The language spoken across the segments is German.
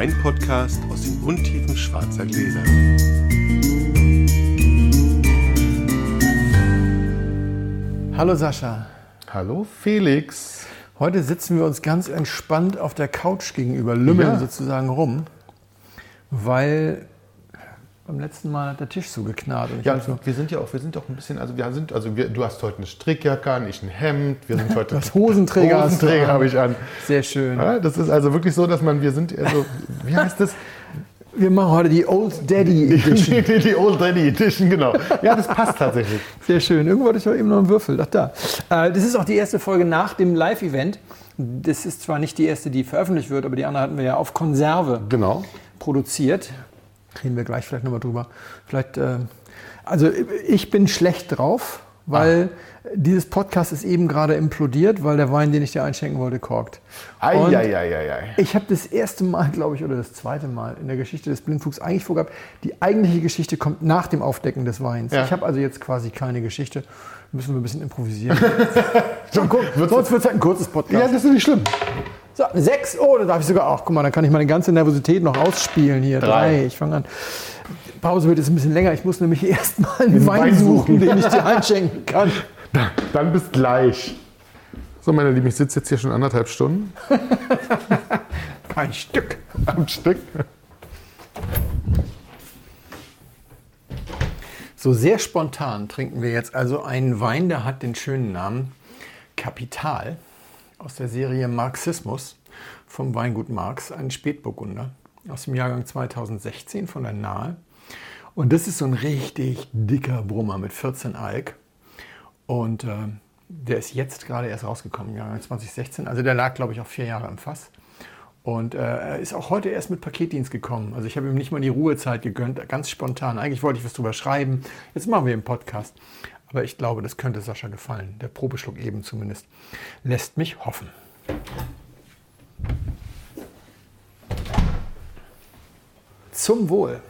Wein-Podcast aus den Untiefen schwarzer Gläser. Hallo Sascha. Hallo Felix. Heute sitzen wir uns ganz entspannt auf der Couch gegenüber, lümmeln Ja. sozusagen rum, weil beim letzten Mal hat der Tisch so geknarrt. Und Ja, so, wir sind ja auch, wir sind auch ein bisschen, also wir sind, also wir, du hast heute eine Strickjacke an, ich ein Hemd, wir sind heute. Du hast Hosenträger Hosenträger habe ich an. sehr schön. Ja, das ist also wirklich so, dass man, wir sind, also, wie heißt das? Wir machen heute die Old Daddy Die, Edition. die, die Old Daddy Edition, genau. Ja, das passt tatsächlich. Sehr schön. Irgendwo hatte ich doch eben noch einen Würfel. Ach da. Äh, Das ist auch die erste Folge nach dem Live-Event. Das ist zwar nicht die erste, die veröffentlicht wird, aber die andere hatten wir ja auf Konserve Genau. produziert. Reden wir gleich vielleicht nochmal drüber. Vielleicht, äh, also ich bin schlecht drauf, weil dieses Podcast ist eben gerade implodiert, weil der Wein, den ich dir einschenken wollte, korkt. Und Eieieiei. ich habe das erste Mal, glaube ich, oder das zweite Mal in der Geschichte des Blindfuchs eigentlich vorgehabt, die eigentliche Geschichte kommt nach dem Aufdecken des Weins. Ja. Ich habe also jetzt quasi keine Geschichte. Müssen wir ein bisschen improvisieren. sonst wird es halt ein kurzes Podcast. Ja, das ist nicht schlimm. So, sechs. Oh, da darf ich sogar auch. Guck mal, dann kann ich meine ganze Nervosität noch ausspielen hier. Drei. Drei. Ich fange an. Pause wird jetzt ein bisschen länger. Ich muss nämlich erst mal einen Wein, Wein suchen, den ich dir einschenken kann. Dann bis gleich. So, meine Lieben, ich sitze jetzt hier schon anderthalb Stunden Kein Stück. am Stück. So sehr spontan trinken wir jetzt also einen Wein, der hat den schönen Namen Kapital aus der Serie Marxismus vom Weingut Marx, ein Spätburgunder aus dem Jahrgang 2016 von der Nahe. Und das ist so ein richtig dicker Brummer mit 14 Alk. Und äh, der ist jetzt gerade erst rausgekommen, Jahrgang 2016. Also der lag, glaube ich, auch vier Jahre im Fass. Und äh, er ist auch heute erst mit Paketdienst gekommen. Also ich habe ihm nicht mal die Ruhezeit gegönnt, ganz spontan. Eigentlich wollte ich was drüber schreiben. Jetzt machen wir einen Podcast. Aber ich glaube, das könnte Sascha gefallen. Der Probeschluck eben zumindest lässt mich hoffen. Zum Wohl.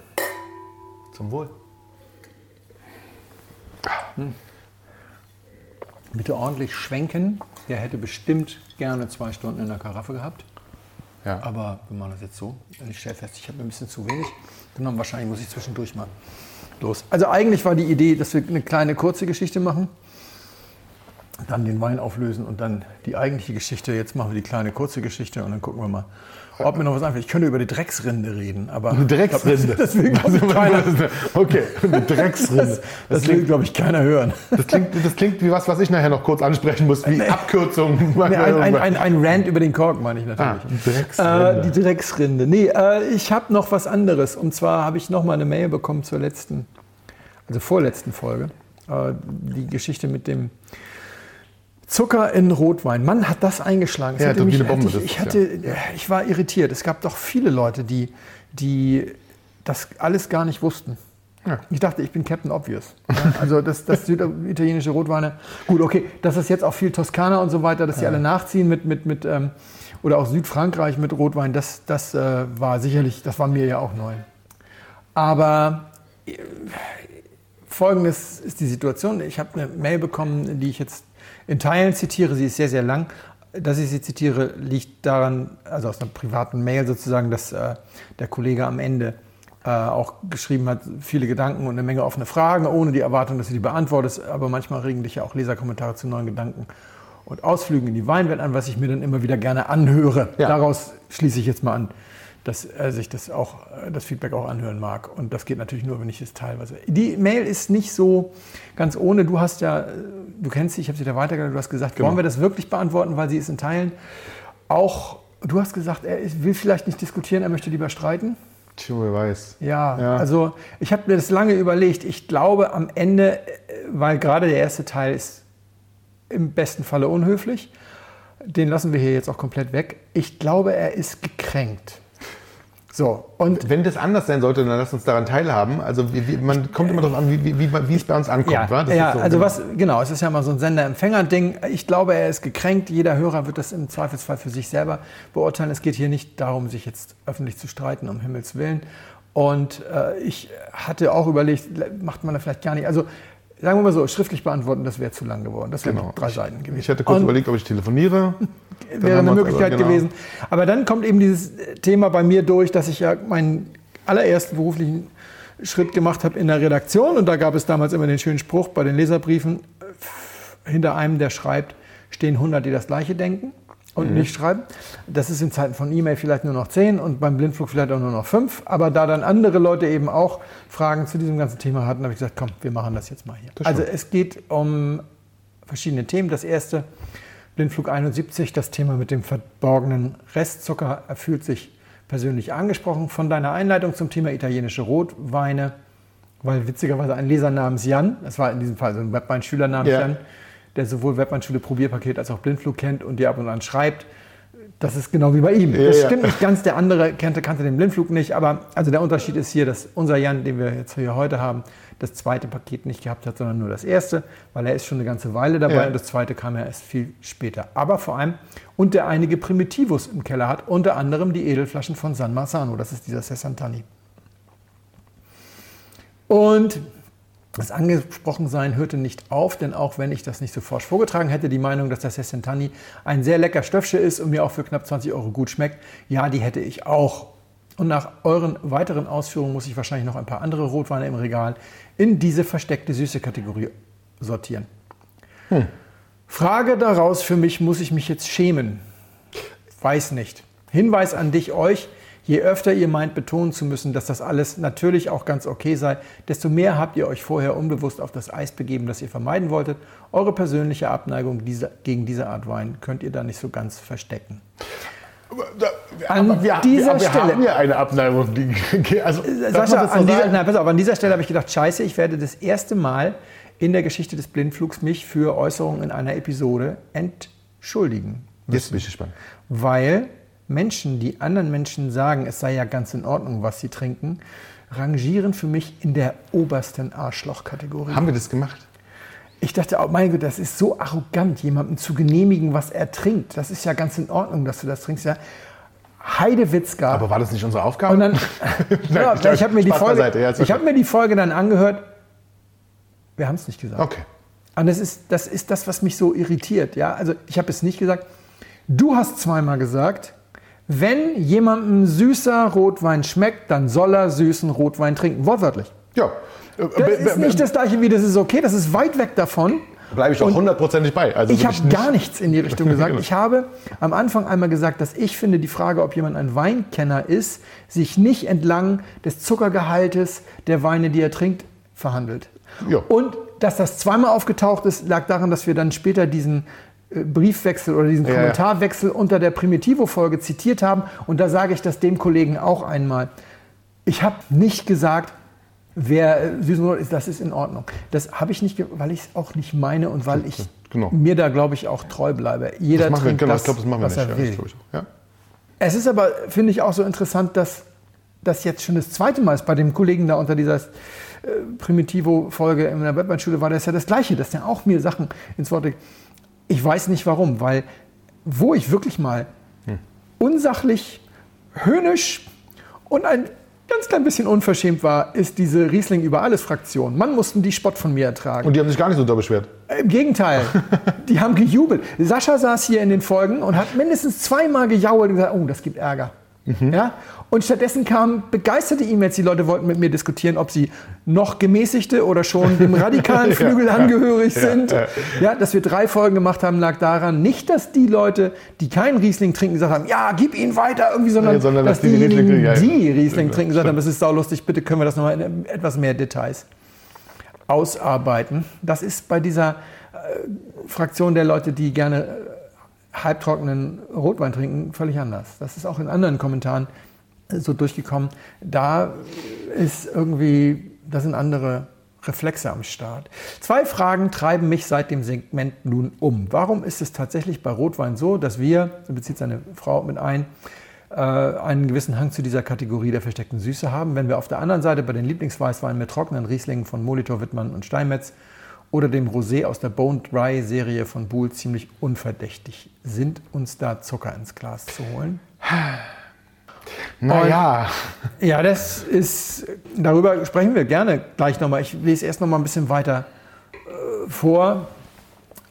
Zum Wohl. Bitte ordentlich schwenken. Der hätte bestimmt gerne zwei Stunden in der Karaffe gehabt. Ja. Aber wir machen das jetzt so. Ich stelle fest, ich habe mir ein bisschen zu wenig genommen. Wahrscheinlich muss ich zwischendurch mal los. Also eigentlich war die Idee, dass wir eine kleine kurze Geschichte machen, dann den Wein auflösen und dann die eigentliche Geschichte. Jetzt machen wir die kleine kurze Geschichte und dann gucken wir mal, ob mir noch was einfällt. Ich könnte über die Drecksrinde reden, aber Eine Drecksrinde. Das will, glaube ich, keiner, Okay, eine Drecksrinde. das, das will, glaube ich, keiner hören. Das klingt, das klingt wie was, was ich nachher noch kurz ansprechen muss, wie Abkürzung. Nee, ein, ein, ein, ein Rant über den Kork meine ich natürlich. Ah, Drecksrinde. Äh, die Drecksrinde. Nee, äh, ich habe noch was anderes. Und zwar habe ich noch mal eine Mail bekommen zur letzten, also vorletzten Folge. Äh, die Geschichte mit dem Zucker in Rotwein. Mann, hat das eingeschlagen. Es Ja, hatte mich- eine Bombe, hatte das ich, ich, hatte, ich war irritiert. Es gab doch viele Leute, die, die das alles gar nicht wussten. Ja. Ich dachte, ich bin Captain Obvious. Ja, Also das, das süditalienische Rotweine. Gut, okay, dass es jetzt auch viel Toskana und so weiter, dass die alle nachziehen mit, mit, mit ähm, oder auch Südfrankreich mit Rotwein, das, das äh, war sicherlich, das war mir ja auch neu. Aber äh, folgendes ist die Situation. Ich habe eine Mail bekommen, die ich jetzt in Teilen zitiere. Sie ist sehr, sehr lang. Dass ich sie zitiere, liegt daran, also aus einer privaten Mail sozusagen, dass äh, der Kollege am Ende äh, auch geschrieben hat, viele Gedanken und eine Menge offene Fragen, ohne die Erwartung, dass du die beantwortest. Aber manchmal regen dich ja auch Leserkommentare zu neuen Gedanken und Ausflügen in die Weinwelt an, was ich mir dann immer wieder gerne anhöre. Ja. Daraus schließe ich jetzt mal an, dass er sich das auch, das Feedback auch anhören mag. Und das geht natürlich nur, wenn ich es teilweise. Die Mail ist nicht so ganz ohne. Du hast ja, du kennst sie, ich habe sie da weitergeleitet, du hast gesagt, Genau. wollen wir das wirklich beantworten, weil sie ist in Teilen auch, du hast gesagt, er will vielleicht nicht diskutieren, er möchte lieber streiten. Tja, wer weiß. Ja, Ja. also ich habe mir das lange überlegt. Ich glaube am Ende, weil gerade der erste Teil ist im besten Falle unhöflich, den lassen wir hier jetzt auch komplett weg. Ich glaube, er ist gekränkt. So, und Wenn das anders sein sollte, dann lass uns daran teilhaben. Also wie, wie, man kommt immer darauf an, wie, wie, wie, es bei uns ankommt. ja, wa? Das ja so, also genau. was, genau, es ist ja mal so ein Sender-Empfänger-Ding. Ich glaube, er ist gekränkt. Jeder Hörer wird das im Zweifelsfall für sich selber beurteilen. Es geht hier nicht darum, sich jetzt öffentlich zu streiten, um Himmels Willen. Und äh, ich hatte auch überlegt, macht man da vielleicht gar nicht. Also sagen wir mal so, schriftlich beantworten, das wäre zu lang geworden. Das wären Genau. drei Seiten gewesen. Ich hätte kurz Und überlegt, ob ich telefoniere. Wäre eine Möglichkeit aber- genau. gewesen. Aber dann kommt eben dieses Thema bei mir durch, dass ich ja meinen allerersten beruflichen Schritt gemacht habe in der Redaktion. Und da gab es damals immer den schönen Spruch bei den Leserbriefen, äh, hinter einem, der schreibt, stehen 100, die das Gleiche denken und nicht schreiben. Das ist in Zeiten von E-Mail vielleicht nur noch 10 und beim Blindflug vielleicht auch nur noch 5. Aber da dann andere Leute eben auch Fragen zu diesem ganzen Thema hatten, habe ich gesagt, komm, wir machen das jetzt mal hier. Also es geht um verschiedene Themen. Das erste, Blindflug 71, das Thema mit dem verborgenen Restzucker, er fühlt sich persönlich angesprochen von deiner Einleitung zum Thema italienische Rotweine, weil witzigerweise ein Leser namens Jan, das war in diesem Fall so ein Webmeinschüler namens Ja. Jan, der sowohl Webmeinschule Probierpaket als auch Blindflug kennt und dir ab und an schreibt, das ist genau wie bei ihm. Ja, das ja. stimmt nicht ganz. Der andere kannte, kannte den Blindflug nicht. Aber also der Unterschied ist hier, dass unser Jan, den wir jetzt hier heute haben, das zweite Paket nicht gehabt hat, sondern nur das erste, weil er ist schon eine ganze Weile dabei Ja. und das zweite kam ja erst viel später. Aber vor allem, und der einige Primitivus im Keller hat, unter anderem die Edelflaschen von San Marzano. Das ist dieser Sessantani. Und das Angesprochensein hörte nicht auf, denn auch wenn ich das nicht so forsch vorgetragen hätte, die Meinung, dass das Sessentani ein sehr lecker Stöffsche ist und mir auch für knapp 20 Euro gut schmeckt, ja, die hätte ich auch. Und nach euren weiteren Ausführungen muss ich wahrscheinlich noch ein paar andere Rotweine im Regal in diese versteckte süße Kategorie sortieren. Frage daraus für mich, muss ich mich jetzt schämen? Weiß nicht. Hinweis an dich, euch. Je öfter ihr meint, betonen zu müssen, dass das alles natürlich auch ganz okay sei, desto mehr habt ihr euch vorher unbewusst auf das Eis begeben, das ihr vermeiden wolltet. Eure persönliche Abneigung dieser, gegen diese Art Wein könnt ihr da nicht so ganz verstecken. An Aber wir, dieser wir, wir Stelle- haben ja eine Abneigung. Die, also, man Sascha, an dieser, nein, pass auf, an dieser Stelle habe ich gedacht, scheiße, ich werde das erste Mal in der Geschichte des Blindflugs mich für Äußerungen in einer Episode entschuldigen. Jetzt bin ich gespannt. Weil Menschen, die anderen Menschen sagen, es sei ja ganz in Ordnung, was sie trinken, rangieren für mich in der obersten Arschloch-Kategorie. Haben wir das gemacht? Ich dachte, oh mein Gott, das ist so arrogant, jemandem zu genehmigen, was er trinkt. Das ist ja ganz in Ordnung, dass du das trinkst. Ja. Heidewitzka. Aber war das nicht unsere Aufgabe? Und dann, ja, Nein, ich habe mir, die Folge- ja, ich hab mir die Folge dann angehört. Wir haben es nicht gesagt. Okay. Und das ist, das ist das, was mich so irritiert. Ja? Also ich habe es nicht gesagt. Du hast zweimal gesagt, wenn jemandem süßer Rotwein schmeckt, dann soll er süßen Rotwein trinken. Wortwörtlich. Ja. Äh, Das ist nicht das gleiche wie das ist okay. Das ist weit weg davon. Bleibe ich auch Und hundertprozentig bei. Also Ich habe nicht- gar nichts in die Richtung gesagt. Genau. Ich habe am Anfang einmal gesagt, dass ich finde, die Frage, ob jemand ein Weinkenner ist, sich nicht entlang des Zuckergehaltes der Weine, die er trinkt, verhandelt. Ja. Und dass das zweimal aufgetaucht ist, lag daran, dass wir dann später diesen Briefwechsel oder diesen Ja. Kommentarwechsel unter der Primitivo-Folge zitiert haben. Und da sage ich das dem Kollegen auch einmal. Ich habe nicht gesagt, wer äh, süßen Rot ist, das ist in Ordnung. Das habe ich nicht, weil ich es auch nicht meine und weil ich Genau. mir da, glaube ich, auch treu bleibe. Jeder Das machen wir, genau, das, ich glaube, das machen wir nicht. er Ja, will. Ja. Es ist aber, finde ich, auch so interessant, dass das jetzt schon das zweite Mal ist bei dem Kollegen da unter dieser äh, Primitivo-Folge in der Webmannschule war das ja das Gleiche, dass der auch mir Sachen ins Wort legt. Ich weiß nicht warum, weil wo ich wirklich mal unsachlich, höhnisch und ein ganz klein bisschen unverschämt war, ist diese Riesling über alles Fraktion. Mann, mussten die Spott von mir ertragen. Und die haben sich gar nicht so da beschwert. Im Gegenteil, die haben gejubelt. Sascha saß hier in den Folgen und hat mindestens zweimal gejault und gesagt, oh, das gibt Ärger. Mhm. Ja? Und stattdessen kamen begeisterte E-Mails, die Leute wollten mit mir diskutieren, ob sie noch gemäßigte oder schon dem radikalen Flügel angehörig sind. ja. Ja, dass wir drei Folgen gemacht haben, lag daran, nicht, dass die Leute, die keinen Riesling trinken, gesagt haben, ja, gib ihn weiter irgendwie, sondern, sondern dass, dass die Riesling ja, ja. die Riesling Ja, trinken, gesagt haben, das ist saulustig, bitte können wir das nochmal in etwas mehr Details ausarbeiten. Das ist bei dieser äh, Fraktion der Leute, die gerne äh, halbtrockenen Rotwein trinken, völlig anders. Das ist auch in anderen Kommentaren äh, so durchgekommen. Da ist irgendwie, da sind andere Reflexe am Start. Zwei Fragen treiben mich seit dem Segment nun um. Warum ist es tatsächlich bei Rotwein so, dass wir, so bezieht seine Frau mit ein, äh, einen gewissen Hang zu dieser Kategorie der versteckten Süße haben, wenn wir auf der anderen Seite bei den Lieblingsweißweinen mit trockenen Rieslingen von Molitor, Wittmann und Steinmetz oder dem Rosé aus der Bone Dry Serie von Buhl ziemlich unverdächtig sind, uns da Zucker ins Glas zu holen. Naja. Ja, das ist, darüber sprechen wir gerne gleich nochmal. Ich lese erst nochmal ein bisschen weiter vor.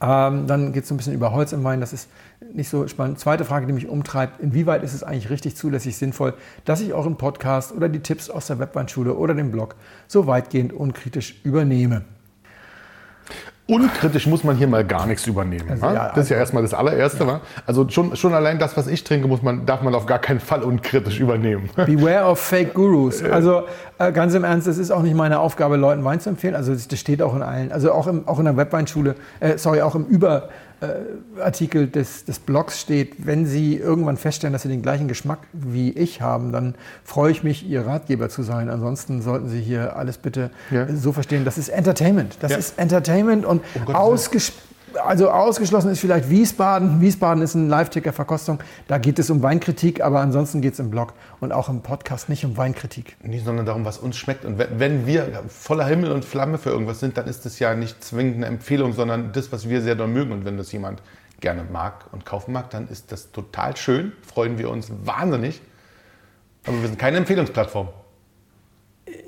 Ähm, dann geht es ein bisschen über Holz im Wein. Das ist nicht so spannend. Zweite Frage, die mich umtreibt, inwieweit ist es eigentlich richtig zulässig sinnvoll, dass ich euren Podcast oder die Tipps aus der Webweinschule oder dem Blog so weitgehend unkritisch übernehme? Unkritisch muss man hier mal gar nichts übernehmen. Also, ja, das ist ja also- erstmal das allererste. wa? Also schon, schon allein das, was ich trinke, muss man, darf man auf gar keinen Fall unkritisch übernehmen. Beware of Fake Gurus. Also äh, ganz im Ernst, es ist auch nicht meine Aufgabe, Leuten Wein zu empfehlen. Also das steht auch in allen, also auch, im, auch in der Webweinschule, äh, sorry, auch im Überartikel des, des Blogs steht, wenn Sie irgendwann feststellen, dass Sie den gleichen Geschmack wie ich haben, dann freue ich mich, Ihr Ratgeber zu sein. Ansonsten sollten Sie hier alles bitte Ja. äh, so verstehen, das ist Entertainment. Das Ja. ist Entertainment und Um Gottes ausges also ausgeschlossen ist vielleicht Wiesbaden. Wiesbaden ist ein Live-Ticker-Verkostung. Da geht es um Weinkritik, aber ansonsten geht es im Blog und auch im Podcast nicht um Weinkritik. Nee, sondern darum, was uns schmeckt. Und wenn- wir voller Himmel und Flamme für irgendwas sind, dann ist das ja nicht zwingend eine Empfehlung, sondern das, was wir sehr doll mögen. Und wenn das jemand gerne mag und kaufen mag, dann ist das total schön. Freuen wir uns wahnsinnig. Aber wir sind keine Empfehlungsplattform.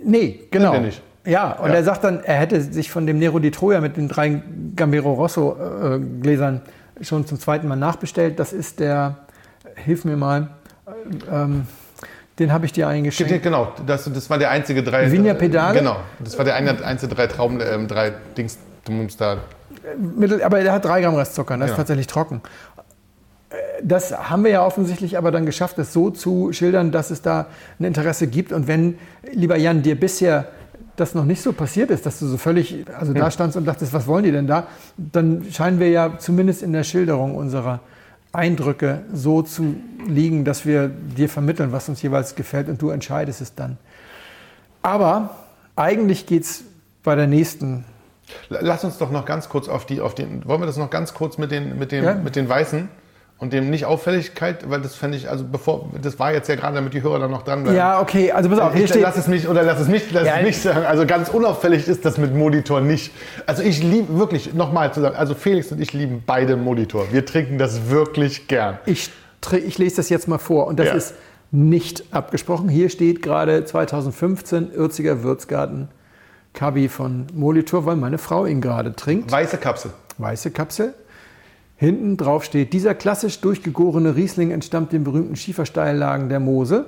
Nee, genau. wir nicht. Ja, und Ja. er sagt dann, er hätte sich von dem Nero di Troia mit den drei Gambero Rosso äh, Gläsern schon zum zweiten Mal nachbestellt. Das ist der, hilf mir mal, äh, ähm, den habe ich dir eingeschenkt. Genau, das, das war der einzige drei. Vigna Pedale? Genau, das war der eine, einzige drei Trauben, ähm, drei Dings, da. Aber der hat drei Gramm Restzucker, das ist Ja. tatsächlich trocken. Äh, Das haben wir ja offensichtlich aber dann geschafft, das so zu schildern, dass es da ein Interesse gibt. Und wenn, lieber Jan, dir bisher das noch nicht so passiert ist, dass du so völlig, also da standst und dachtest, was wollen die denn da, dann scheinen wir ja zumindest in der Schilderung unserer Eindrücke so zu liegen, dass wir dir vermitteln, was uns jeweils gefällt und du entscheidest es dann. Aber eigentlich geht es bei der nächsten Lass uns doch noch ganz kurz auf die, auf den, wollen wir das noch ganz kurz mit den, mit dem, Ja. mit den Weißen und dem Nicht-Auffälligkeit, weil das fände ich, also bevor, das war jetzt ja gerade, damit die Hörer dann noch dranbleiben. Ja, okay, also pass auf, hier Ich, steht, lass es mich oder lass es mich, lass Ja, es mich sagen. Also ganz unauffällig ist das mit Monitor nicht. Also ich liebe wirklich nochmal zu sagen, also Felix und ich lieben beide Monitor. Wir trinken das wirklich gern. Ich, ich lese das jetzt mal vor und das Ja. ist nicht abgesprochen. Hier steht gerade 2015 Ürziger Würzgarten Kabi von Molitor, weil meine Frau ihn gerade trinkt. Weiße Kapsel. Weiße Kapsel. Hinten drauf steht, dieser klassisch durchgegorene Riesling entstammt den berühmten Schiefersteillagen der Mosel,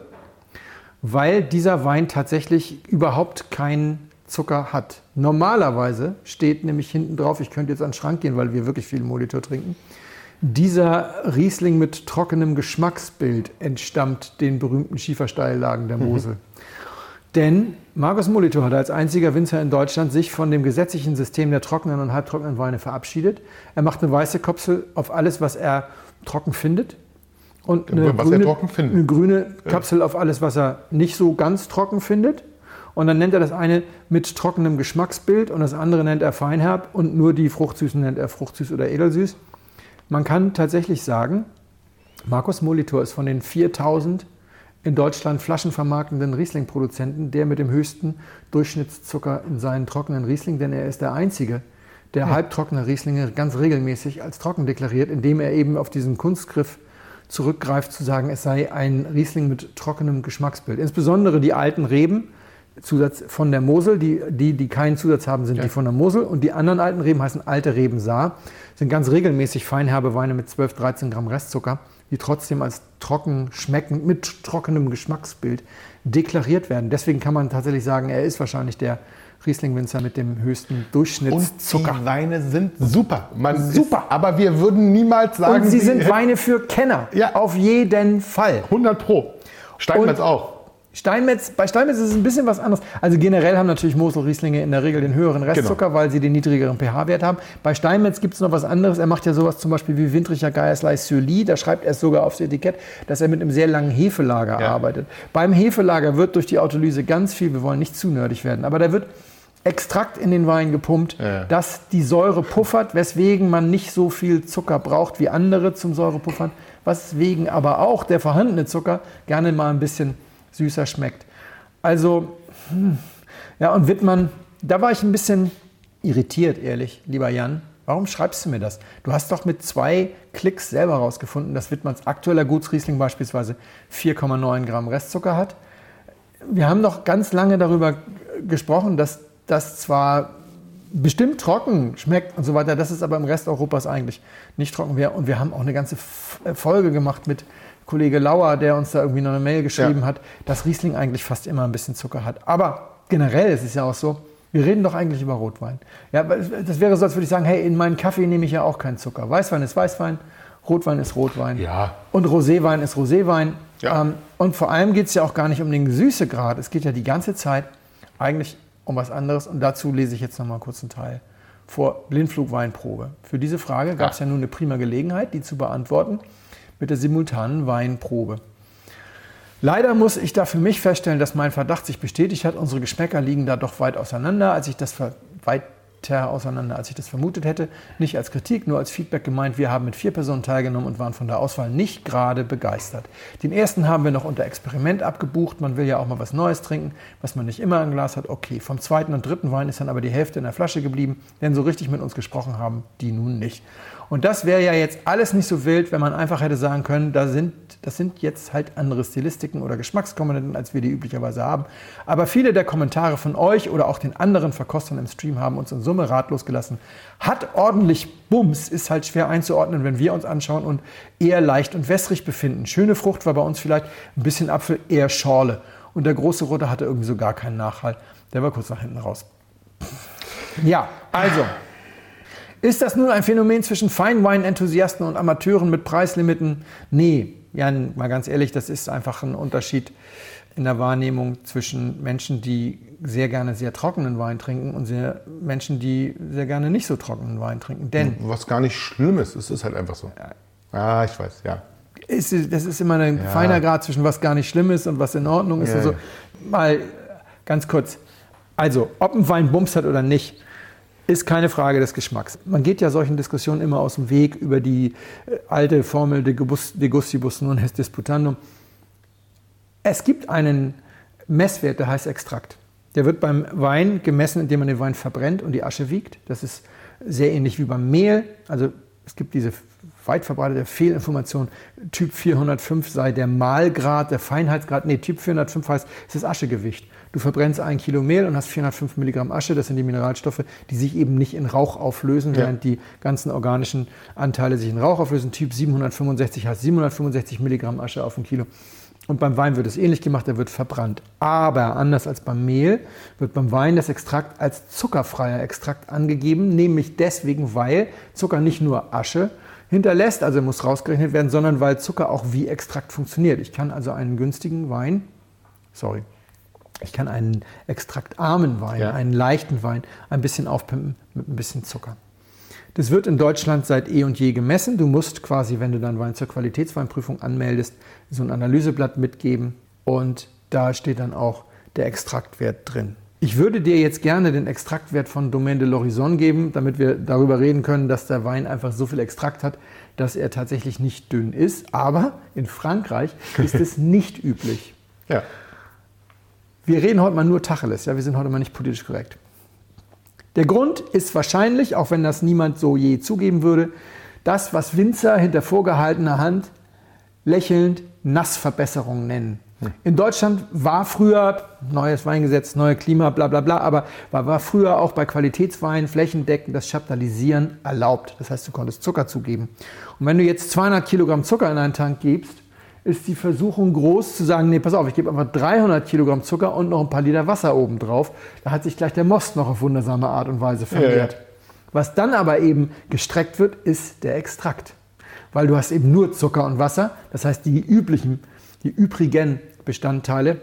weil dieser Wein tatsächlich überhaupt keinen Zucker hat. Normalerweise steht nämlich hinten drauf, ich könnte jetzt an den Schrank gehen, weil wir wirklich viel Molitor trinken, dieser Riesling mit trockenem Geschmacksbild entstammt den berühmten Schiefersteillagen der Mosel. Denn Markus Molitor hat als einziger Winzer in Deutschland sich von dem gesetzlichen System der trockenen und halbtrockenen Weine verabschiedet. Er macht eine weiße Kapsel auf alles, was er trocken findet. Und eine, Was er grüne, trocken findet. eine grüne Kapsel auf alles, was er nicht so ganz trocken findet. Und dann nennt er das eine mit trockenem Geschmacksbild und das andere nennt er feinherb und nur die Fruchtsüßen nennt er fruchtsüß oder edelsüß. Man kann tatsächlich sagen, Markus Molitor ist von den 4000 in Deutschland flaschenvermarktenden Riesling-Produzenten der mit dem höchsten Durchschnittszucker in seinen trockenen Riesling, denn er ist der einzige, der halbtrockene Rieslinge ganz regelmäßig als trocken deklariert, indem er eben auf diesen Kunstgriff zurückgreift, zu sagen, es sei ein Riesling mit trockenem Geschmacksbild. Insbesondere die alten Reben, Zusatz von der Mosel, die, die, die keinen Zusatz haben, sind die von der Mosel. Und die anderen alten Reben heißen alte Reben Saar, sind ganz regelmäßig feinherbe Weine mit 12, 13 Gramm Restzucker, die trotzdem als trocken schmecken, mit trockenem Geschmacksbild deklariert werden. Deswegen kann man tatsächlich sagen, er ist wahrscheinlich der Riesling-Winzer mit dem höchsten Und Durchschnittszucker. die Weine sind super. Man Super. Ist, aber wir würden niemals sagen, Und sie die sind Weine für Kenner. Ja. Auf jeden Fall. 100 Pro. Steinmetz Und- auch. Steinmetz, bei Steinmetz ist es ein bisschen was anderes. Also generell haben natürlich Mosel-Rieslinge in der Regel den höheren Restzucker, weil sie den niedrigeren pH-Wert haben. Bei Steinmetz gibt es noch was anderes. Er macht ja sowas zum Beispiel wie Windricher Geierslei sur Lie. Da schreibt er es sogar aufs Etikett, dass er mit einem sehr langen Hefelager Ja. arbeitet. Beim Hefelager wird durch die Autolyse ganz viel, wir wollen nicht zu nerdig werden, aber da wird Extrakt in den Wein gepumpt, Ja. dass die Säure puffert, weswegen man nicht so viel Zucker braucht wie andere zum Säurepuffern, weswegen aber auch der vorhandene Zucker gerne mal ein bisschen süßer schmeckt. Also, hm, ja, und Wittmann, da war ich ein bisschen irritiert, ehrlich, lieber Jan. Warum schreibst du mir das? Du hast doch mit zwei Klicks selber rausgefunden, dass Wittmanns aktueller Gutsriesling beispielsweise 4,9 Gramm Restzucker hat. Wir haben noch ganz lange darüber gesprochen, dass das zwar bestimmt trocken schmeckt und so weiter. Das ist aber im Rest Europas eigentlich nicht trocken. Wir, und wir haben auch eine ganze äh, Folge gemacht mit Kollege Lauer, der uns da irgendwie noch eine Mail geschrieben ja. hat, dass Riesling eigentlich fast immer ein bisschen Zucker hat. Aber generell ist es ja auch so, wir reden doch eigentlich über Rotwein. Ja, das wäre so, als würde ich sagen, hey, in meinen Kaffee nehme ich ja auch keinen Zucker. Weißwein ist Weißwein, Rotwein ist Rotwein. Ja. Und Roséwein ist Roséwein. Ja. Ähm, und vor allem geht es ja auch gar nicht um den Süßegrad. Es geht ja die ganze Zeit eigentlich um was anderes. Und dazu lese ich jetzt noch mal kurz einen Teil vor. Blindflugweinprobe. Für diese Frage gab es ja. ja nun eine prima Gelegenheit, die zu beantworten mit der simultanen Weinprobe. Leider muss ich da für mich feststellen, dass mein Verdacht sich bestätigt hat. Unsere Geschmäcker liegen da doch weit auseinander, als ich das weit auseinander, als ich das vermutet hätte. Nicht als Kritik, nur als Feedback gemeint. Wir haben mit vier Personen teilgenommen und waren von der Auswahl nicht gerade begeistert. Den ersten haben wir noch unter Experiment abgebucht. Man will ja auch mal was Neues trinken, was man nicht immer im Glas hat. Okay, vom zweiten und dritten Wein ist dann aber die Hälfte in der Flasche geblieben, denn so richtig mit uns gesprochen haben die nun nicht. Und das wäre ja jetzt alles nicht so wild, wenn man einfach hätte sagen können, da sind, das sind jetzt halt andere Stilistiken oder Geschmackskomponenten, als wir die üblicherweise haben. Aber viele der Kommentare von euch oder auch den anderen Verkostern im Stream haben uns in Summe ratlos gelassen. Hat ordentlich Bums, ist halt schwer einzuordnen, wenn wir uns anschauen und eher leicht und wässrig befinden. Schöne Frucht war bei uns vielleicht ein bisschen Apfel, eher Schorle. Und der große Rote hatte irgendwie so gar keinen Nachhall. Der war kurz nach hinten raus. Ja, also. Ist das nun ein Phänomen zwischen Feinwein-Enthusiasten und Amateuren mit Preislimiten? Nee, Jan, mal ganz ehrlich, das ist einfach ein Unterschied in der Wahrnehmung zwischen Menschen, die sehr gerne sehr trockenen Wein trinken und sehr Menschen, die sehr gerne nicht so trockenen Wein trinken. Denn was gar nicht schlimm ist, es ist halt einfach so. Ja, ah, ich weiß, ja. Ist, das ist immer ein ja. feiner Grad zwischen was gar nicht schlimm ist und was in Ordnung ist. Ja, und so. Mal ganz kurz. Also, ob ein Wein Bums hat oder nicht, ist keine Frage des Geschmacks. Man geht ja solchen Diskussionen immer aus dem Weg über die äh, alte Formel de, de gustibus non est disputandum. Es gibt einen Messwert, der heißt Extrakt. Der wird beim Wein gemessen, indem man den Wein verbrennt und die Asche wiegt. Das ist sehr ähnlich wie beim Mehl. Also es gibt diese weit verbreitete Fehlinformation, Typ 405 sei der Mahlgrad, der Feinheitsgrad. Nee, Typ 405 heißt, es ist Aschegewicht. Du verbrennst ein Kilo Mehl und hast 405 Milligramm Asche. Das sind die Mineralstoffe, die sich eben nicht in Rauch auflösen, ja. während die ganzen organischen Anteile sich in Rauch auflösen. Typ 765 heißt 765 Milligramm Asche auf ein Kilo. Und beim Wein wird es ähnlich gemacht, er wird verbrannt. Aber anders als beim Mehl wird beim Wein das Extrakt als zuckerfreier Extrakt angegeben, nämlich deswegen, weil Zucker nicht nur Asche hinterlässt, also muss rausgerechnet werden, sondern weil Zucker auch wie Extrakt funktioniert. Ich kann also einen günstigen Wein, sorry, ich kann einen extraktarmen Wein, ja. einen leichten Wein ein bisschen aufpimpen mit ein bisschen Zucker. Das wird in Deutschland seit eh und je gemessen. Du musst quasi, wenn du deinen Wein zur Qualitätsweinprüfung anmeldest, so ein Analyseblatt mitgeben und da steht dann auch der Extraktwert drin. Ich würde dir jetzt gerne den Extraktwert von Domaine de l'Horizon geben, damit wir darüber reden können, dass der Wein einfach so viel Extrakt hat, dass er tatsächlich nicht dünn ist. Aber in Frankreich ist es nicht üblich. Ja. Wir reden heute mal nur Tacheles, ja, wir sind heute mal nicht politisch korrekt. Der Grund ist wahrscheinlich, auch wenn das niemand so je zugeben würde, das, was Winzer hinter vorgehaltener Hand lächelnd Nassverbesserung nennen. Hm. In Deutschland war früher, neues Weingesetz, neue Klima, bla bla bla, aber war, war früher auch bei Qualitätsweinen flächendeckend das Chaptalisieren erlaubt. Das heißt, du konntest Zucker zugeben. Und wenn du jetzt 200 Kilogramm Zucker in einen Tank gibst, ist die Versuchung groß zu sagen, nee, pass auf, ich gebe einfach 300 Kilogramm Zucker und noch ein paar Liter Wasser oben drauf. Da hat sich gleich der Most noch auf wundersame Art und Weise vermehrt. Ja, ja. Was dann aber eben gestreckt wird, ist der Extrakt. Weil du hast eben nur Zucker und Wasser. Das heißt, die üblichen, die übrigen Bestandteile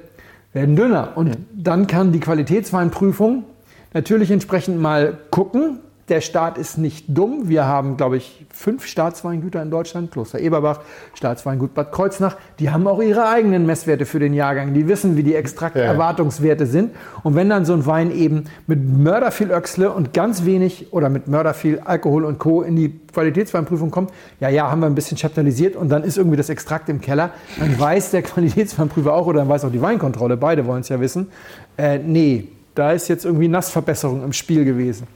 werden dünner. Und dann kann die Qualitätsweinprüfung natürlich entsprechend mal gucken, der Staat ist nicht dumm. Wir haben, glaube ich, fünf Staatsweingüter in Deutschland, Kloster Eberbach, Staatsweingut Bad Kreuznach. Die haben auch ihre eigenen Messwerte für den Jahrgang. Die wissen, wie die Extrakterwartungswerte sind. Und wenn dann so ein Wein eben mit Mörder viel Öxle und ganz wenig oder mit Mörder viel Alkohol und Co. in die Qualitätsweinprüfung kommt, ja, ja, haben wir ein bisschen chaptalisiert und dann ist irgendwie das Extrakt im Keller, dann weiß der Qualitätsweinprüfer auch oder dann weiß auch die Weinkontrolle, beide wollen es ja wissen, äh, nee, da ist jetzt irgendwie Nassverbesserung im Spiel gewesen.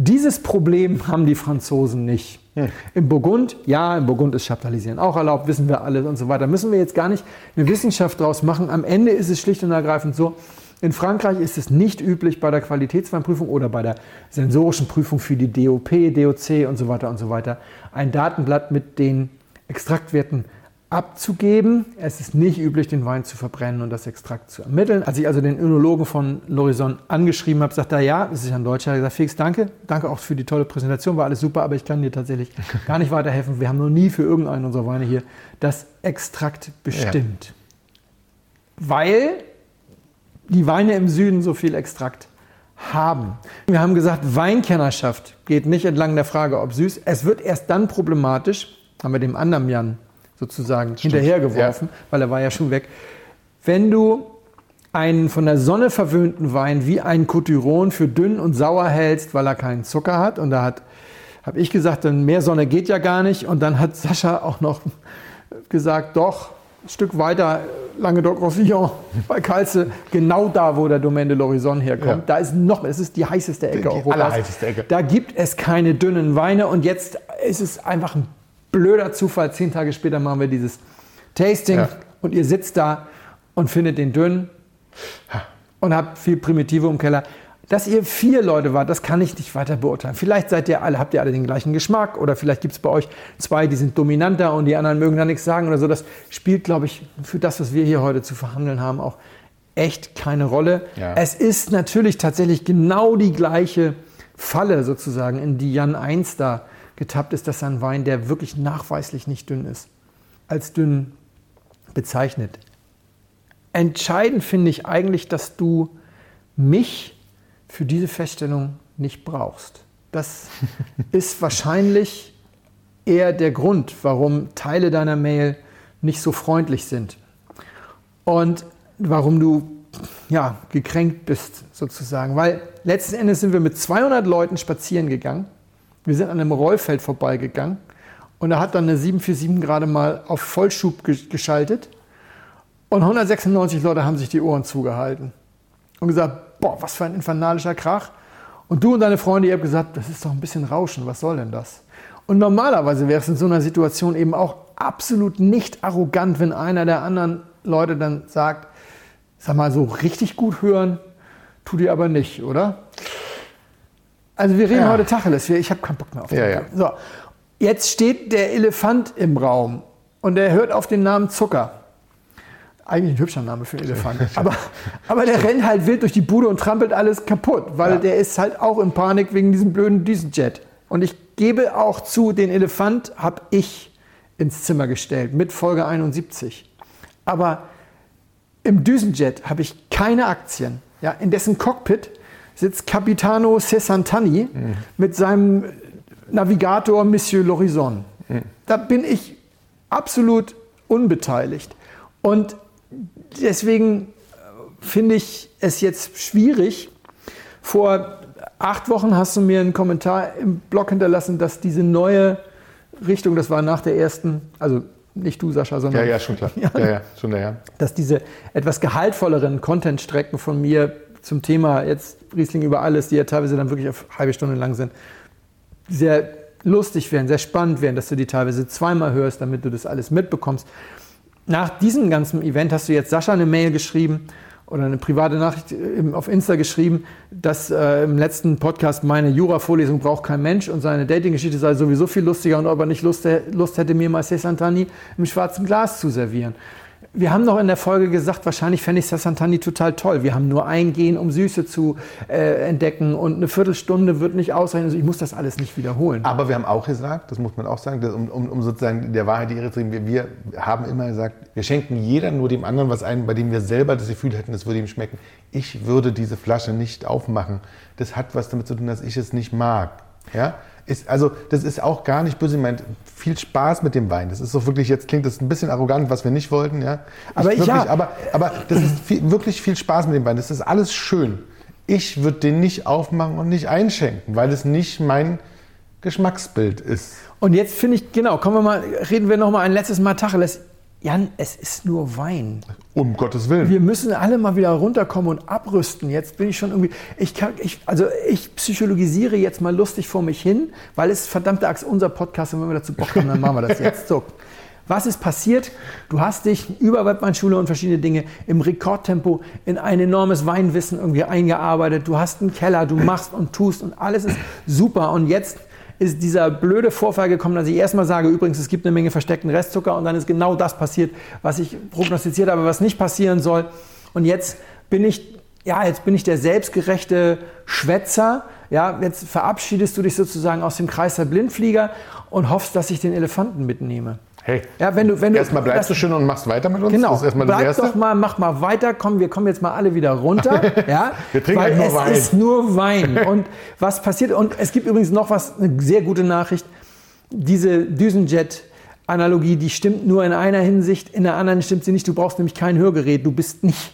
Dieses Problem haben die Franzosen nicht. Hm. Im Burgund, ja, im Burgund ist Chaptalisieren auch erlaubt, wissen wir alle und so weiter. Müssen wir jetzt gar nicht eine Wissenschaft draus machen. Am Ende ist es schlicht und ergreifend so, In Frankreich ist es nicht üblich bei der Qualitätsweinprüfung oder bei der sensorischen Prüfung für die DOP, DOC und so weiter und so weiter ein Datenblatt mit den Extraktwerten abzugeben. Es ist nicht üblich, den Wein zu verbrennen und das Extrakt zu ermitteln. Als ich also den Önologen von Lorison angeschrieben habe, sagt er, ja, das ist ein Deutscher. Er gesagt, Felix, danke. Danke auch für die tolle Präsentation, war alles super, aber ich kann dir tatsächlich gar nicht weiterhelfen. Wir haben noch nie für irgendeinen unserer Weine hier das Extrakt bestimmt. Ja. Weil die Weine im Süden so viel Extrakt haben. Wir haben gesagt, Weinkennerschaft geht nicht entlang der Frage, ob süß. Es wird erst dann problematisch, haben wir dem anderen Jan sozusagen Stimmt. hinterhergeworfen, ja. weil er war ja schon weg. Wenn du einen von der Sonne verwöhnten Wein wie einen Coturon für dünn und sauer hältst, weil er keinen Zucker hat, und da hat, habe ich gesagt, dann mehr Sonne geht ja gar nicht, und dann hat Sascha auch noch gesagt, doch, ein Stück weiter, Languedoc-Roussillon, bei Kalze, genau da, wo der Domaine de l'Horizon herkommt. Ja. Da ist noch, es ist die heißeste Ecke die, die Europas. Ecke. Da gibt es keine dünnen Weine und jetzt ist es einfach ein blöder Zufall. Zehn Tage später machen wir dieses Tasting ja. und ihr sitzt da und findet den dünn und habt viel Primitive im Keller. Dass ihr vier Leute wart, das kann ich nicht weiter beurteilen. Vielleicht seid ihr alle, habt ihr alle den gleichen Geschmack oder vielleicht gibt es bei euch zwei, die sind dominanter und die anderen mögen da nichts sagen oder so. Das spielt, glaube ich, für das, was wir hier heute zu verhandeln haben, auch echt keine Rolle. Ja. Es ist natürlich tatsächlich genau die gleiche Falle sozusagen, in die Jan 1 da getappt ist, dass ein Wein, der wirklich nachweislich nicht dünn ist, als dünn bezeichnet. Entscheidend finde ich eigentlich, dass du mich für diese Feststellung nicht brauchst. Das ist wahrscheinlich eher der Grund, warum Teile deiner Mail nicht so freundlich sind und warum du ja, gekränkt bist sozusagen. Weil letzten Endes sind wir mit 200 Leuten spazieren gegangen. Wir sind an einem Rollfeld vorbeigegangen und da hat dann eine 747 gerade mal auf Vollschub geschaltet und 196 Leute haben sich die Ohren zugehalten und gesagt, boah, was für ein infernalischer Krach. Und du und deine Freunde, ihr habt gesagt, das ist doch ein bisschen Rauschen, was soll denn das? Und normalerweise wäre es in so einer Situation eben auch absolut nicht arrogant, wenn einer der anderen Leute dann sagt, sag mal, so richtig gut hören, tut ihr aber nicht, oder? Also wir reden ja. heute Tacheles, ich habe keinen Bock mehr auf ja, ja. So, jetzt steht der Elefant im Raum und er hört auf den Namen Zucker. Eigentlich ein hübscher Name für einen Elefant. Aber, aber der rennt halt wild durch die Bude und trampelt alles kaputt, weil der ist halt auch in Panik wegen diesem blöden Düsenjet. Und ich gebe auch zu, den Elefant habe ich ins Zimmer gestellt mit Folge 71. Aber im Düsenjet habe ich keine Aktien. Ja, in dessen Cockpit sitzt Capitano Cesantani mhm. mit seinem Navigator Monsieur L'Horizon. Mhm. Da bin ich absolut unbeteiligt. Und deswegen äh, finde ich es jetzt schwierig. Vor acht Wochen hast du mir einen Kommentar im Blog hinterlassen, dass diese neue Richtung, das war nach der ersten, also nicht du, Sascha, sondern. Ja, ja, schon klar. Ja, ja, schon daher. Dass diese etwas gehaltvolleren Content-Strecken von mir zum Thema jetzt Riesling über alles, die ja teilweise dann wirklich auf halbe Stunde lang sind, sehr lustig werden, sehr spannend werden, dass du die teilweise zweimal hörst, damit du das alles mitbekommst nach diesem ganzen Event hast du jetzt Sascha eine Mail geschrieben oder eine private Nachricht auf Insta geschrieben, dass äh, im letzten Podcast meine Jura-Vorlesung braucht kein Mensch und seine Dating-Geschichte sei sowieso viel lustiger und ob er nicht Lust, Lust hätte, mir mal Santani im schwarzen Glas zu servieren. Wir haben noch in der Folge gesagt, wahrscheinlich fände ich Sassantani total toll. Wir haben nur ein Gen, um Süße zu äh, entdecken und eine Viertelstunde wird nicht ausreichen. Also ich muss das alles nicht wiederholen. Aber wir haben auch gesagt, das muss man auch sagen, um, um, um sozusagen der Wahrheit die Ehre zu geben, wir, wir haben immer gesagt, wir schenken jeder nur dem anderen was ein, bei dem wir selber das Gefühl hätten, es würde ihm schmecken. Ich würde diese Flasche nicht aufmachen. Das hat was damit zu tun, dass ich es nicht mag. Ja? Ist, also das ist auch gar nicht böse gemeint. Viel Spaß mit dem Wein. Das ist so wirklich, jetzt klingt das ein bisschen arrogant, was wir nicht wollten. Ja? Aber, ich, wirklich, ja. aber, aber das ist viel, wirklich viel Spaß mit dem Wein. Das ist alles schön. Ich würde den nicht aufmachen und nicht einschenken, weil es nicht mein Geschmacksbild ist. Und jetzt finde ich, genau, kommen wir mal, reden wir noch mal ein letztes Mal Tacheles. Jan, es ist nur Wein. Um Gottes Willen. Wir müssen alle mal wieder runterkommen und abrüsten. Jetzt bin ich schon irgendwie. Ich kann, ich, also ich psychologisiere jetzt mal lustig vor mich hin, weil es verdammte Axt unser Podcast und wenn wir dazu Bock haben, dann machen wir das jetzt. So. Was ist passiert? Du hast dich über Webmann-Schule und verschiedene Dinge im Rekordtempo in ein enormes Weinwissen irgendwie eingearbeitet. Du hast einen Keller, du machst und tust und alles ist super. Und jetzt ist dieser blöde Vorfall gekommen, dass ich erstmal sage, übrigens, es gibt eine Menge versteckten Restzucker und dann ist genau das passiert, was ich prognostiziert habe, was nicht passieren soll. Und jetzt bin ich ja, jetzt bin ich der selbstgerechte Schwätzer. Ja, jetzt verabschiedest du dich sozusagen aus dem Kreis der Blindflieger und hoffst, dass ich den Elefanten mitnehme. Hey, Ja, wenn du, wenn du, erstmal bleibst du schön und machst weiter mit uns. Genau. Das ist erstmal das Bleib Erste. doch mal, mach mal weiter. Komm, wir kommen jetzt mal alle wieder runter. Ja, Wir trinken weil gleich nur es Wein. ist nur Wein. Und was passiert? Und es gibt übrigens noch was, eine sehr gute Nachricht. Diese Düsenjet-Analogie, die stimmt nur in einer Hinsicht, in der anderen stimmt sie nicht. Du brauchst nämlich kein Hörgerät. Du bist nicht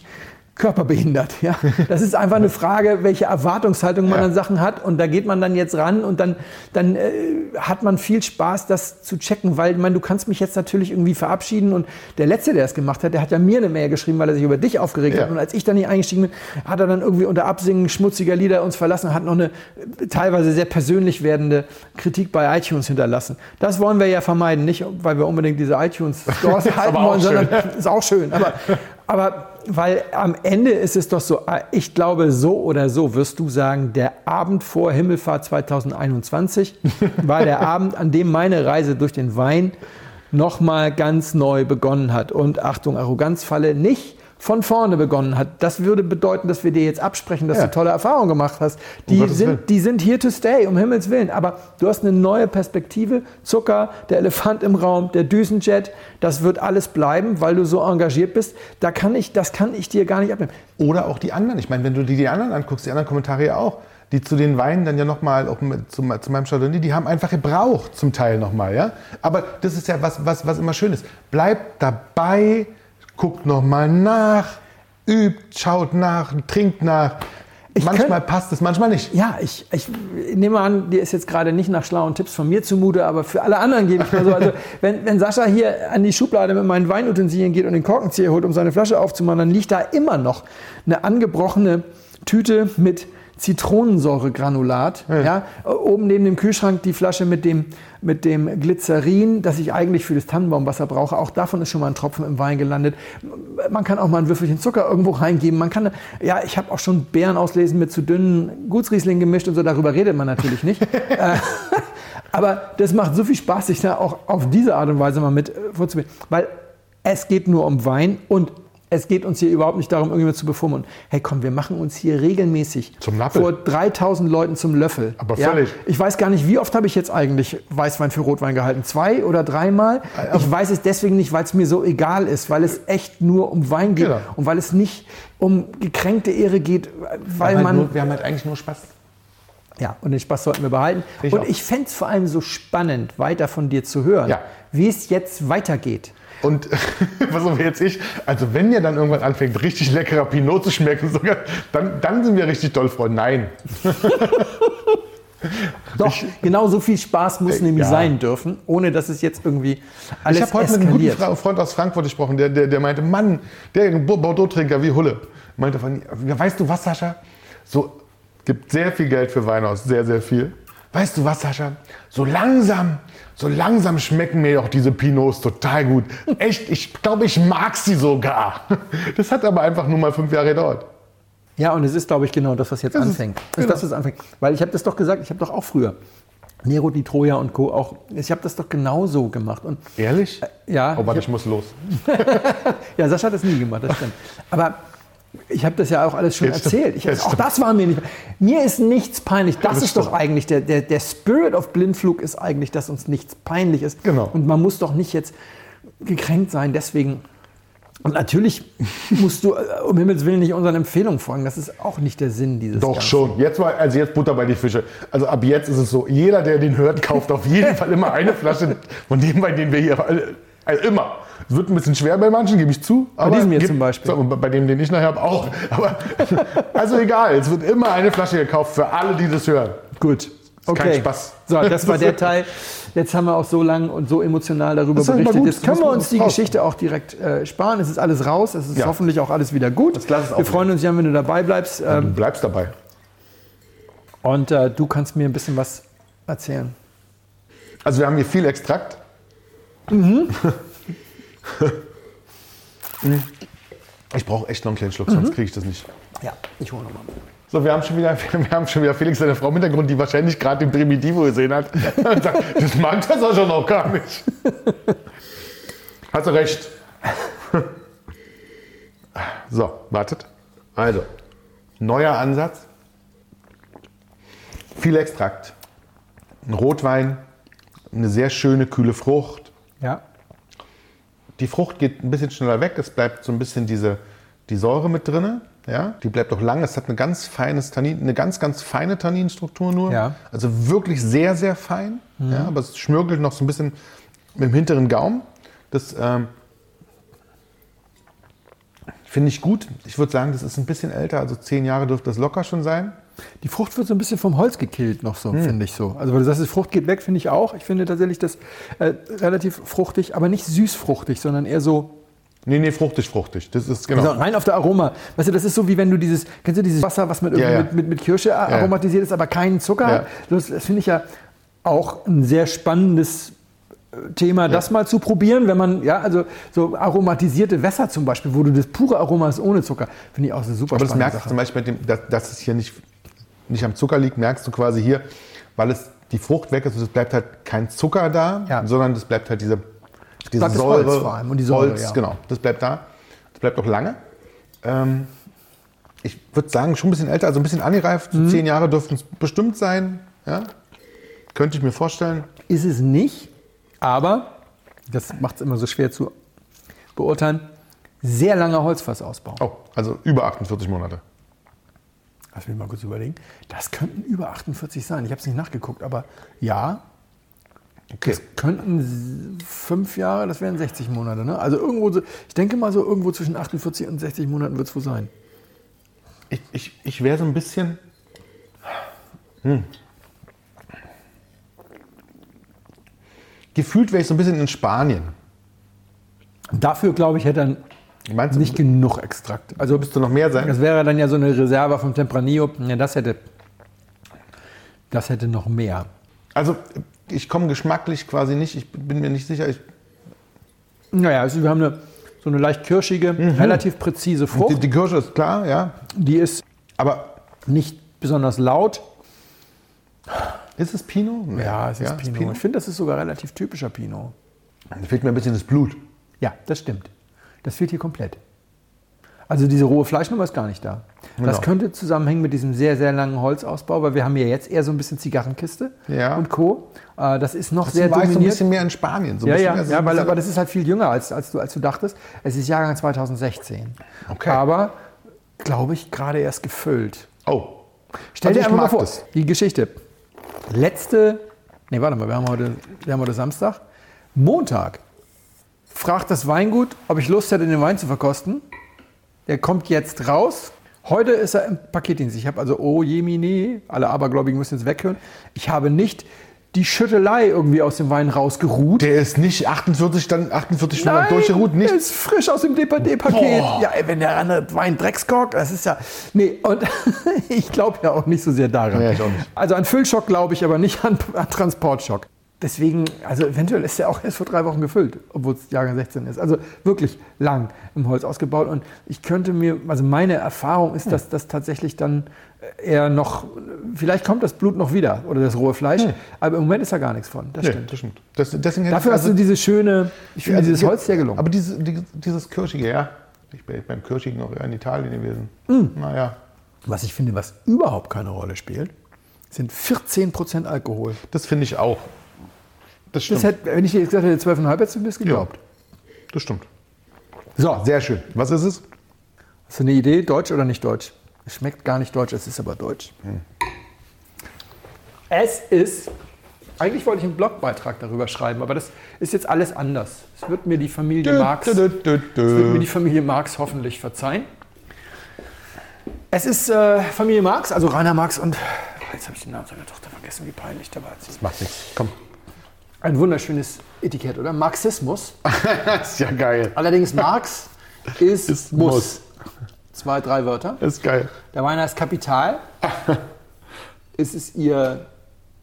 körperbehindert. Ja? Das ist einfach eine Frage, welche Erwartungshaltung man Ja. an Sachen hat. Und da geht man dann jetzt ran und dann, dann äh, hat man viel Spaß, das zu checken, weil ich meine, du kannst mich jetzt natürlich irgendwie verabschieden. Und der Letzte, der es gemacht hat, der hat ja mir eine Mail geschrieben, weil er sich über dich aufgeregt Ja. hat. Und als ich dann nicht eingestiegen bin, hat er dann irgendwie unter Absingen schmutziger Lieder uns verlassen und hat noch eine äh, teilweise sehr persönlich werdende Kritik bei iTunes hinterlassen. Das wollen wir ja vermeiden, nicht weil wir unbedingt diese iTunes-Stores halten wollen, sondern ist auch schön. Aber, aber weil am Ende ist es doch so, äh, ich glaube, so oder so wirst du sagen, der Abend vor Himmelfahrt 2021 war der Abend, an dem meine Reise durch den Wein nochmal ganz neu begonnen hat. Und Achtung, Arroganzfalle nicht von vorne begonnen hat. Das würde bedeuten, dass wir dir jetzt absprechen, dass Ja. du tolle Erfahrungen gemacht hast. Um Die Willen. sind, die sind here to stay, um Himmels Willen. Aber du hast eine neue Perspektive. Zucker, der Elefant im Raum, der Düsenjet, das wird alles bleiben, weil du so engagiert bist. Da kann ich, das kann ich dir gar nicht abnehmen. Oder auch die anderen. Ich meine, wenn du dir die anderen anguckst, die anderen Kommentare ja auch, die zu den Weinen dann ja nochmal, auch mit, zu, zu meinem Chardonnay, die haben einfach gebraucht zum Teil nochmal, ja. Aber das ist ja was, was, was immer schön ist. Bleibt dabei, guckt nochmal nach, übt, schaut nach, trinkt nach. manchmal passt es, manchmal nicht. Ja, ich, ich nehme an, dir ist jetzt gerade nicht nach schlauen Tipps von mir zumute, aber für alle anderen gebe ich mal so. Also, wenn, wenn Sascha hier an die Schublade mit meinen Weinutensilien geht und den Korkenzieher holt, um seine Flasche aufzumachen, dann liegt da immer noch eine angebrochene Tüte mit Zitronensäuregranulat. Ja. Oben neben dem Kühlschrank die Flasche mit dem, mit dem Glycerin, das ich eigentlich für das Tannenbaumwasser brauche. Auch davon ist schon mal ein Tropfen im Wein gelandet. Man kann auch mal ein Würfelchen Zucker irgendwo reingeben. Man kann, ja, ich habe auch schon Beeren auslesen mit zu dünnen Gutsriesling gemischt und so. Darüber redet man natürlich nicht. Äh, Aber das macht so viel Spaß, sich da auch auf diese Art und Weise mal mit äh, vorzubilden. Weil es geht nur um Wein und es geht uns hier überhaupt nicht darum, irgendjemand zu bevormunden. Hey, komm, wir machen uns hier regelmäßig vor 3000 Leuten zum Löffel. Aber völlig. Ich weiß gar nicht, wie oft habe ich jetzt eigentlich Weißwein für Rotwein gehalten? Zwei oder dreimal? Äh, Ich weiß es deswegen nicht, weil es mir so egal ist, weil es echt nur um Wein geht Genau. und weil es nicht um gekränkte Ehre geht, weil wir, haben man halt nur, wir haben halt eigentlich nur Spaß. ja, und den Spaß sollten wir behalten. Ich und auch. ich fände es vor allem so spannend, weiter von dir zu hören, Ja. wie es jetzt weitergeht. Und was auch jetzt ich, also wenn ihr dann irgendwann anfängt, richtig leckerer Pinot zu schmecken, sogar, dann, dann sind wir richtig doll Freunde. Nein. Doch, genau so viel Spaß muss Äh, nämlich ja. sein dürfen, ohne dass es jetzt irgendwie alles ich habe heute mit einem guten eskaliert. Fra- Freund aus Frankfurt gesprochen, der, der, der meinte, Mann, der Bo- Bordeaux-Trinker wie Hulle. Meinte von, weißt du was, Sascha? So, gibt sehr viel Geld für Wein aus, sehr, sehr viel. Weißt du was, Sascha? So langsam, so langsam schmecken mir doch diese Pinots total gut. Echt, ich glaube, ich mag sie sogar. Das hat aber einfach nur mal fünf Jahre gedauert. Ja, und es ist, glaube ich, genau das, was jetzt Das ist- anfängt. Das genau. ist das, was anfängt. Weil ich habe das doch gesagt, ich habe doch auch früher Nero di Troja und Co. auch, ich habe das doch genauso gemacht. Und Ehrlich? ja, Oh, warte, ich ich muss los. Ja, Sascha hat das nie gemacht, das stimmt. Aber ich habe das ja auch alles schon stimmt. erzählt. Ich, auch das war mir nicht. Mir ist nichts peinlich. Das, das ist doch eigentlich der, der, der Spirit of Blindflug ist eigentlich, dass uns nichts peinlich ist. Genau. Und man muss doch nicht jetzt gekränkt sein. Deswegen. Und natürlich musst du äh, um Himmels Willen nicht unseren Empfehlungen folgen. Das ist auch nicht der Sinn dieses. Doch Ganzen. schon. Jetzt war, also jetzt Butter bei die Fische. Also ab jetzt ist es so, jeder, der den hört, kauft auf jeden Fall immer eine Flasche von dem, bei dem wir hier also immer. Es wird ein bisschen schwer bei manchen, gebe ich zu. Aber diesem hier gibt- zum Beispiel. So, bei dem, den ich nachher habe, auch. Aber also egal, es wird immer eine Flasche gekauft für alle, die das hören. Gut. kein Okay. Spaß. So, das war der Teil. Jetzt haben wir auch so lang und so emotional darüber berichtet. gut, Jetzt können wir uns die. Geschichte auch direkt äh, sparen. Es ist alles raus. Es ist Ja. hoffentlich auch alles wieder gut. Das Glas ist auch wir freuen uns ja, wenn du dabei bleibst. Du Ähm, bleibst dabei. und äh, du kannst mir ein bisschen was erzählen. Also wir haben hier viel Extrakt. Ich brauche echt noch einen kleinen Schluck, sonst kriege ich das nicht. Ja, ich hole nochmal. So, wir haben schon wieder, wir haben schon wieder Felix, seine Frau im Hintergrund, die wahrscheinlich gerade den Primitivo gesehen hat. Und sagt, das mag das auch schon noch gar nicht. Hast du recht. So, wartet. Also, neuer Ansatz. Viel Extrakt. Ein Rotwein, eine sehr schöne, kühle Frucht. Die Frucht geht ein bisschen schneller weg. Es bleibt so ein bisschen diese, die Säure mit drin. Ja, die bleibt auch lang. Es hat eine ganz feines Tannin, eine ganz, ganz feine Tanninstruktur nur. Ja. Also wirklich sehr, sehr fein. Ja, aber es schmürgelt noch so ein bisschen mit dem hinteren Gaumen. Das ähm, finde ich gut. Ich würde sagen, das ist ein bisschen älter. Also zehn Jahre dürfte das locker schon sein. Die Frucht wird so ein bisschen vom Holz gekillt noch so, finde ich so. Also weil du sagst, die Frucht geht weg, finde ich auch. Ich finde tatsächlich das äh, relativ fruchtig, aber nicht süßfruchtig, sondern eher so Nee, nee, fruchtig, fruchtig. Das ist genau. Also rein auf der Aroma. Weißt du, das ist so wie wenn du dieses, kennst du dieses Wasser, was mit, Ja, ja. mit, mit, mit Kirsche aromatisiert ist, aber keinen Zucker Ja. hat. Das, das finde ich ja auch ein sehr spannendes äh, Thema, das mal zu probieren, wenn man, ja, also so aromatisierte Wässer zum Beispiel, wo du das pure Aroma hast ohne Zucker, finde ich auch eine super Aber das merkst du zum Beispiel, mit dem, dass, dass es hier nicht, nicht am Zucker liegt, merkst du quasi hier, weil es die Frucht weg ist, und es bleibt halt kein Zucker da, Ja. sondern es bleibt halt diese, diese bleibt Säure. Holz vor allem und die Säure, Holz, ja. genau. Das bleibt da. Das bleibt auch lange. Ähm, ich würde sagen, schon ein bisschen älter, also ein bisschen angereift. Mhm. Zehn Jahre dürften es bestimmt sein. Ja? Könnte ich mir vorstellen. Ist es nicht, aber, das macht es immer so schwer zu beurteilen, sehr langer Holzfassausbau. Oh, also über 48 Monate. Lass mich mal kurz überlegen. Das könnten über 48 sein. Ich habe es nicht nachgeguckt, aber ja, Okay. das könnten fünf Jahre, das wären 60 Monate. Ne? Also irgendwo, so, ich denke mal so irgendwo zwischen 48 und 60 Monaten wird es wohl sein. Ich, ich, ich wäre so ein bisschen. Hm. Gefühlt wäre ich so ein bisschen in Spanien. Dafür, glaube ich, hätte er Meinst du, nicht genug Extrakt. Also müsste noch mehr sein? das wäre dann ja so eine Reserve vom Tempranillo. Ja, das hätte, das hätte noch mehr. Also, ich komme geschmacklich quasi nicht. Ich bin mir nicht sicher. Ich, Naja, also wir haben eine, so eine leicht kirschige, relativ präzise die, Frucht. die Kirsche ist klar, ja. Die ist Aber nicht besonders laut. ist es Pinot? Nee. Ja, es ist Pinot. Ich finde, das ist sogar relativ typischer Pinot. Da fehlt mir ein bisschen das Blut. Ja, das stimmt. Das fehlt hier komplett. Also diese rohe Fleischnummer ist gar nicht da. Das Genau. könnte zusammenhängen mit diesem sehr, sehr langen Holzausbau, weil wir haben ja jetzt eher so ein bisschen Zigarrenkiste Ja. und Co. Äh, Das ist noch sehr war ich so ein dominiert. bisschen mehr in Spanien. So ja, ja, ja weil, aber das ist halt viel jünger, als, als, du, als du dachtest. Es ist Jahrgang 2016. Okay. Aber, glaube ich, gerade erst gefüllt. Oh. Stell Also dir einfach mal vor, das. die Geschichte. Letzte, nee, warte mal, wir haben, heute, wir haben heute Samstag. Montag fragt das Weingut, ob ich Lust hätte, den Wein zu verkosten. Der kommt jetzt raus. Heute ist er im Paketdienst. Ich habe also, oh jemine, alle Abergläubigen müssen jetzt weghören. Ich habe nicht die Schüttelei irgendwie aus dem Wein rausgeruht. Der ist nicht 48, dann 48 Stunden durchgeruht, der nicht. ist frisch aus dem DPD-Paket. Ja, ey, wenn der andere Wein Dreckskork, das ist ja. Nee, und ich glaube ja auch nicht so sehr daran. Ja, ich auch nicht. Also an Füllschock glaube ich, aber nicht an, an Transportschock. Deswegen, also eventuell ist der auch erst vor drei Wochen gefüllt, obwohl es Jahrgang 16 ist. Also wirklich lang im Holz ausgebaut. Und ich könnte mir, also meine Erfahrung ist, dass das tatsächlich dann eher noch, vielleicht kommt das Blut noch wieder oder das rohe Fleisch, aber im Moment ist da gar nichts von. Das Nee, stimmt. das stimmt. Das, Dafür ich hast du diese schöne, ich finde Also, dieses Holz sehr gelungen. Aber diese, die, dieses Kirschige, ja. Ich bin beim Kirschigen auch eher in Italien gewesen. Mm. Naja, Was ich finde, was überhaupt keine Rolle spielt, sind 14% Alkohol. das finde ich auch. Das stimmt. Das hätte, wenn ich dir jetzt gesagt hätte, 12,5 hättest du mir das geglaubt. das stimmt. So, Sehr schön. Was ist es? hast du eine Idee, deutsch oder nicht deutsch? Es schmeckt gar nicht deutsch, es ist aber deutsch. Es ist, eigentlich wollte ich einen Blogbeitrag darüber schreiben, aber das ist jetzt alles anders. Es wird mir die Familie Marx, Dö, es dö, dö, wird mir die Familie Marx hoffentlich verzeihen. Es ist äh, Familie Marx, also Rainer Marx und, jetzt habe ich den Namen seiner Tochter vergessen, wie peinlich dabei ist. Macht nichts. Komm. Ein wunderschönes Etikett, oder? Marxismus. Das ist ja geil. Allerdings Marx ist, Ist muss. muss. Zwei, drei Wörter. Das ist geil. Der Wein heißt Kapital. es ist ihr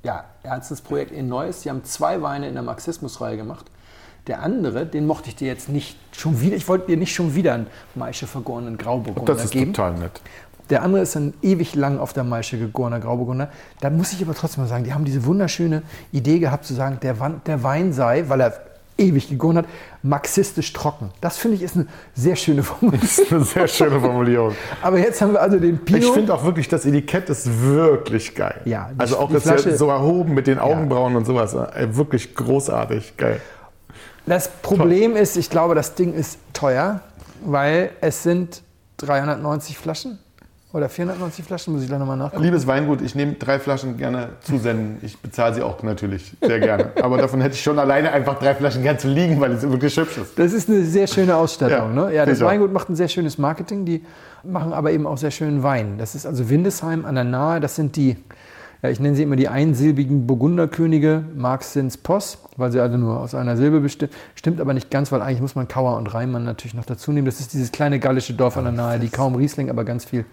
ja, ernstes Projekt, ihr neues. Sie haben zwei Weine in der Marxismus-Reihe gemacht. Der andere, den mochte ich dir jetzt nicht schon wieder, ich wollte dir nicht schon wieder einen Maische vergorenen Grauburgunder Das ist geben. total nett. Der andere ist dann ewig lang auf der Maische gegorener Grauburgunder. Da muss ich aber trotzdem mal sagen, die haben diese wunderschöne Idee gehabt zu sagen, der, Wan- der Wein sei, weil er ewig gegoren hat, marxistisch trocken. Das finde ich ist eine sehr schöne Formulierung. Das ist eine sehr schöne Formulierung. Aber jetzt haben wir also den Pinot. Ich finde auch wirklich, das Etikett ist wirklich geil. Ja, die- also auch die jetzt ja Flasche- so erhoben mit den Augenbrauen und sowas. Äh, Wirklich großartig. Geil. Das Problem ist, ich glaube, das Ding ist teuer, weil es sind 390 Flaschen oder 490 Flaschen, muss ich gleich nochmal nachgucken. Liebes Weingut, ich nehme drei Flaschen gerne zusenden. Ich bezahle sie auch natürlich sehr gerne. Aber davon hätte ich schon alleine einfach drei Flaschen gern zu liegen, weil es wirklich hübsch ist. Das ist eine sehr schöne Ausstattung. Ja, ne? ja das ich auch. Weingut macht ein sehr schönes Marketing, die machen aber eben auch sehr schönen Wein. Das ist also Windesheim an der Nahe, das sind die, ja, ich nenne sie immer die einsilbigen Burgunderkönige, Marx Sins Poss, weil sie alle nur aus einer Silbe bestimmt. Stimmt aber nicht ganz, weil eigentlich muss man Kauer und Rheinmann natürlich noch dazu nehmen. Das ist dieses kleine gallische Dorf an der Nahe, die kaum Riesling, aber ganz viel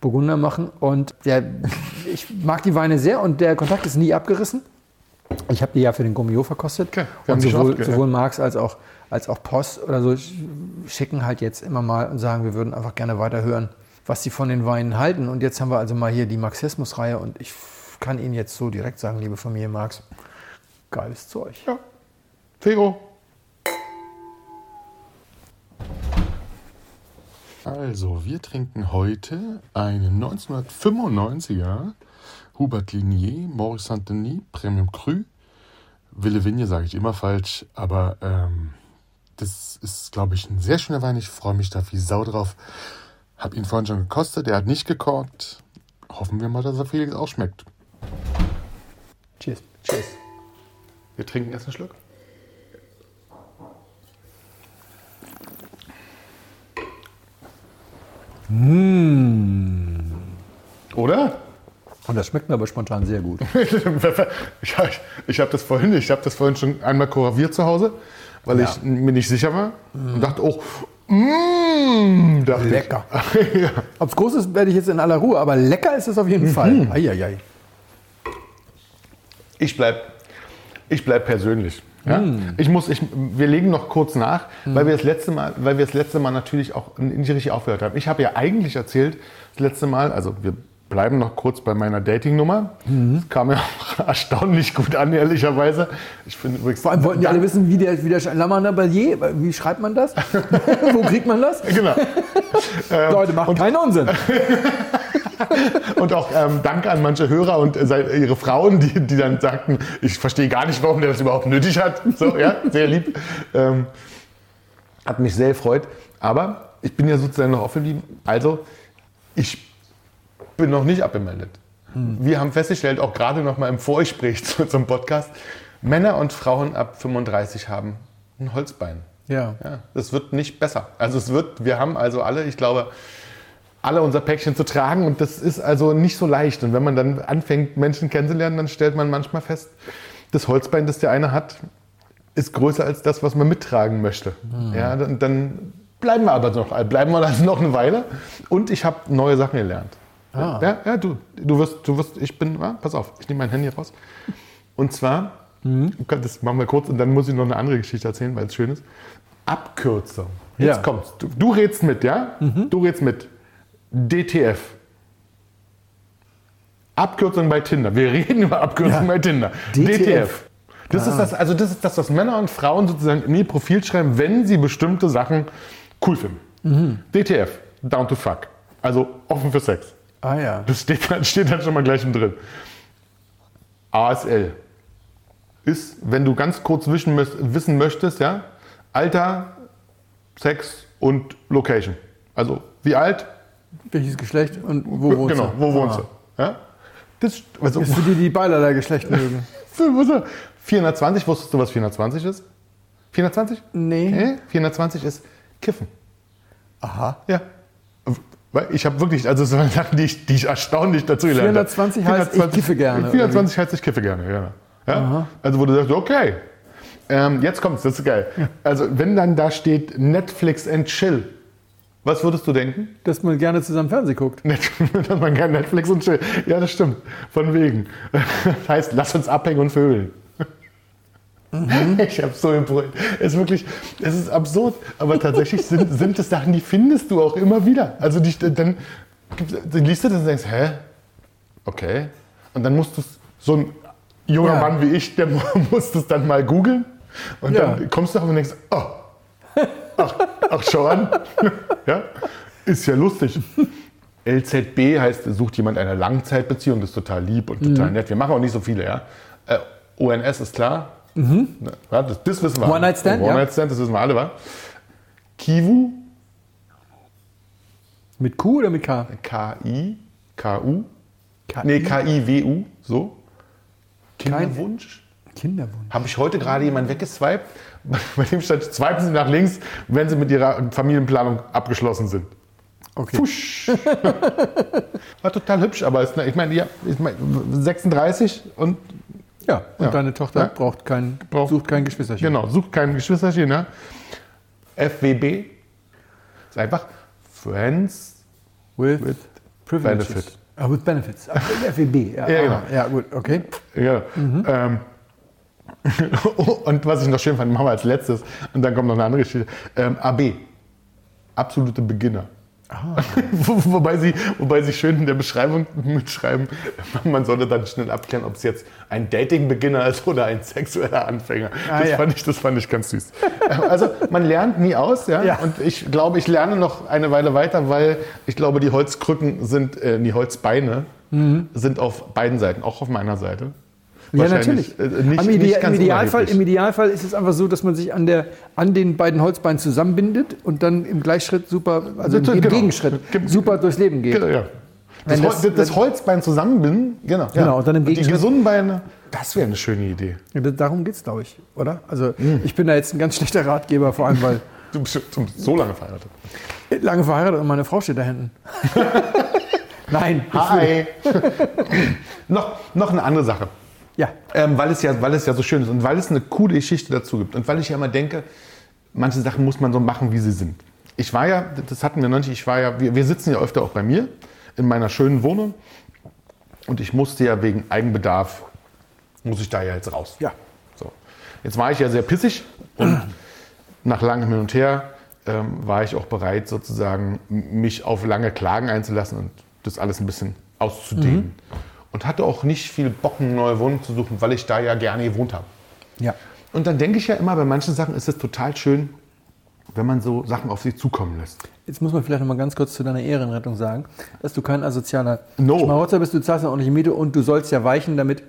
Burgunder machen. Und der, ich mag die Weine sehr und der Kontakt ist nie abgerissen. Ich habe die ja für den Gummio verkostet. Okay, und sowohl, sowohl Marx als auch, als auch Post oder so sch- schicken halt jetzt immer mal und sagen, wir würden einfach gerne weiter hören, was sie von den Weinen halten. Und jetzt haben wir also mal hier die Marxismus-Reihe und ich kann Ihnen jetzt so direkt sagen, liebe Familie Marx, geiles Zeug. Ja. Fego. Also, wir trinken heute einen 1995er Hubert Lignier Maurice Saint-Denis Premium Cru. Ville Vigne sage ich immer falsch, aber ähm, das ist, glaube ich, ein sehr schöner Wein. Ich freue mich da wie Sau drauf. Hab ihn vorhin schon gekostet, er hat nicht gekorkt. Hoffen wir mal, dass er Felix auch schmeckt. Cheers. Cheers. Wir trinken erst einen Schluck. Oder? Und das schmeckt mir aber spontan sehr gut. ich ich habe das, vorhin- ich hab das vorhin schon einmal korrigiert zu Hause, weil Ja. ich mir nicht sicher war und dachte, oh, mm, dachte Lecker. Ja. Ob es groß ist, werde ich jetzt in aller Ruhe, aber lecker ist es auf jeden Fall. Eieiei. Ich bleib, ich bleib persönlich. Ja? Ich muss, ich, wir legen noch kurz nach, weil, wir das letzte Mal, weil wir das letzte Mal natürlich auch nicht richtig aufgehört haben. Ich habe ja eigentlich erzählt, das letzte Mal, also wir bleiben noch kurz bei meiner Dating-Nummer. Das kam ja auch erstaunlich gut an, ehrlicherweise. Ich finde übrigens, Vor allem wollten die alle wissen, wie der, wie der Lammerner Ballier, wie schreibt man das? Wo kriegt man das? Genau. Leute, macht keinen Unsinn. Und auch ähm, Dank an manche Hörer und äh, ihre Frauen, die, die dann sagten, ich verstehe gar nicht, warum der das überhaupt nötig hat. So, ja, sehr lieb. Ähm, hat mich sehr gefreut. Aber ich bin ja sozusagen noch offen geblieben. Also, ich bin noch nicht abgemeldet. Wir haben festgestellt, auch gerade noch mal im Vorgespräch zu, zum Podcast, Männer und Frauen ab 35 haben ein Holzbein. Ja. Ja, das wird nicht besser. Also es wird, wir haben also alle, ich glaube, alle unser Päckchen zu tragen und das ist also nicht so leicht. Und wenn man dann anfängt, Menschen kennenzulernen, dann stellt man manchmal fest, das Holzbein, das der eine hat, ist größer als das, was man mittragen möchte. Ja, dann, dann bleiben wir aber noch, bleiben wir also noch eine Weile. Und ich habe neue Sachen gelernt. Ja, ja, du, du wirst, du wirst, ich bin, ah, pass auf, ich nehme mein Handy raus. Und zwar, das machen wir kurz und dann muss ich noch eine andere Geschichte erzählen, weil es schön ist. Abkürzung. Jetzt Ja. kommt's. Du, du redst mit, ja? Du redst mit. DTF. Abkürzung bei Tinder. Wir reden über Abkürzung Ja. bei Tinder. DTF. Das ist das, also das ist das, was Männer und Frauen sozusagen in ihr Profil schreiben, wenn sie bestimmte Sachen cool finden. DTF. Down to fuck. Also offen für Sex. Ah ja. Das steht, dann- steht dann schon mal gleich mit drin. ASL ist, wenn du ganz kurz wischen, wissen möchtest, ja, Alter, Sex und Location. Also wie alt, Welches Geschlecht und wo wohnst genau, du? wo wohnst Ah. du. Ja? Das, also, Ist für die, die beiderlei Geschlecht mögen. 420, wusstest du, was 420 ist? 420? Nee. Nee, 420 ist Kiffen. Aha. Ja. Weil Ich habe wirklich, also so Sachen, die ich, die ich erstaunlich dazu gelernt habe. 420 heißt, ich kiffe gerne, 420 heißt, ich kiffe gerne, ja. ja? Also wo du sagst, okay, ähm, jetzt kommt's, das ist geil. Also wenn dann da steht Netflix and Chill, was würdest du denken? Dass man gerne zusammen Fernsehen guckt. Dass man kann Netflix und Chill. Ja, das stimmt. Von wegen. Das heißt, lass uns abhängen und vögeln. Ich habe so gebrüllt. Es ist wirklich, es ist absurd, aber tatsächlich sind, sind es Sachen, die findest du auch immer wieder. Also die, dann, dann liest du das und denkst, hä? Okay. Und dann musst du so ein junger Ja. Mann wie ich, der mu- muss das dann mal googeln. Und Ja. dann kommst du auf und denkst, oh, ach, ach schau an. ja? Ist ja lustig. LZB heißt, sucht jemand eine Langzeitbeziehung, das ist total lieb und Mhm. total nett. Wir machen auch nicht so viele, ja. Äh, ONS ist klar. Ne, Ja, das, das wissen wir. Mhm. One Night Stand, One ja. Night Stand, das wissen wir alle, wa? Kivu, Mit Q oder mit K? K-I, K-U, K nee, K-I-W-U, so. Kinderwunsch. Kinderwunsch. Habe ich heute gerade jemanden weggeswiped, bei dem stand, swipen Sie nach links, wenn Sie mit Ihrer Familienplanung abgeschlossen sind. Okay. Fusch. War total hübsch, aber ist, ich meine, ja, ich meine, 36 und Ja, und Ja. deine Tochter Ja. braucht kein, Braucht- sucht kein Geschwisterchen. genau, sucht kein Geschwisterchen. Ne? FWB ist einfach Friends. With, With privileges. benefit. Ah, with benefits. Ah, FEB. Ja, Ja, genau. ah, ja, gut, okay. Ja. Ähm, und was ich noch schön fand, machen wir als letztes, und dann kommt noch eine andere Geschichte. Ähm, AB, absolute Beginner. Wo- wobei, sie, wobei sie schön in der Beschreibung mitschreiben, man solle dann schnell abklären, ob es jetzt ein Dating-Beginner ist oder ein sexueller Anfänger. Ah, das, ja. fand ich, das fand ich ganz süß. Also man lernt nie aus, ja? Ja. Und ich glaube, ich lerne noch eine Weile weiter, weil ich glaube, die Holzkrücken sind, äh, die Holzbeine sind auf beiden Seiten, auch auf meiner Seite. Ja, natürlich. äh, nicht- Am Ide im, Idealfall. Im Idealfall ist es einfach so, dass man sich an, der, an den beiden Holzbeinen zusammenbindet und dann im Gleichschritt super, also im, Genau. Gegenschritt Ge- super durchs Leben geht. Genau, ja. Das, Hol- das- das, Holzbein zusammenbinden, genau. Genau, und dann im die Gegenschritt- gesunden Beine, das wäre eine schöne Idee. Ja, das- Darum geht es, glaube ich, oder? Also ich bin da jetzt ein ganz schlechter Ratgeber, vor allem weil Du bist schon so lange verheiratet. lange verheiratet und meine Frau steht da hinten. Nein. Hi. noch, noch eine andere Sache. Ja. Ähm, weil, es ja, weil es ja so schön ist und weil es eine coole Geschichte dazu gibt. Und weil ich ja immer denke, manche Sachen muss man so machen, wie sie sind. Ich war ja, das hatten wir noch nicht, ich war ja, wir, wir sitzen ja öfter auch bei mir in meiner schönen Wohnung. Und ich musste ja wegen Eigenbedarf, muss ich da ja jetzt raus. Ja. So. Jetzt war ich ja sehr pissig und nach langem Hin und Her ähm, war ich auch bereit, sozusagen mich auf lange Klagen einzulassen und das alles ein bisschen auszudehnen. Und hatte auch nicht viel Bock, eine neue Wohnung zu suchen, weil ich da ja gerne gewohnt habe. Ja. Und dann denke ich ja immer, bei manchen Sachen ist es total schön, wenn man so Sachen auf sich zukommen lässt. Jetzt muss man vielleicht noch mal ganz kurz zu deiner Ehrenrettung sagen, dass du kein asozialer No. Schmarotzer bist, du zahlst ja ordentliche Miete und du sollst ja weichen, damit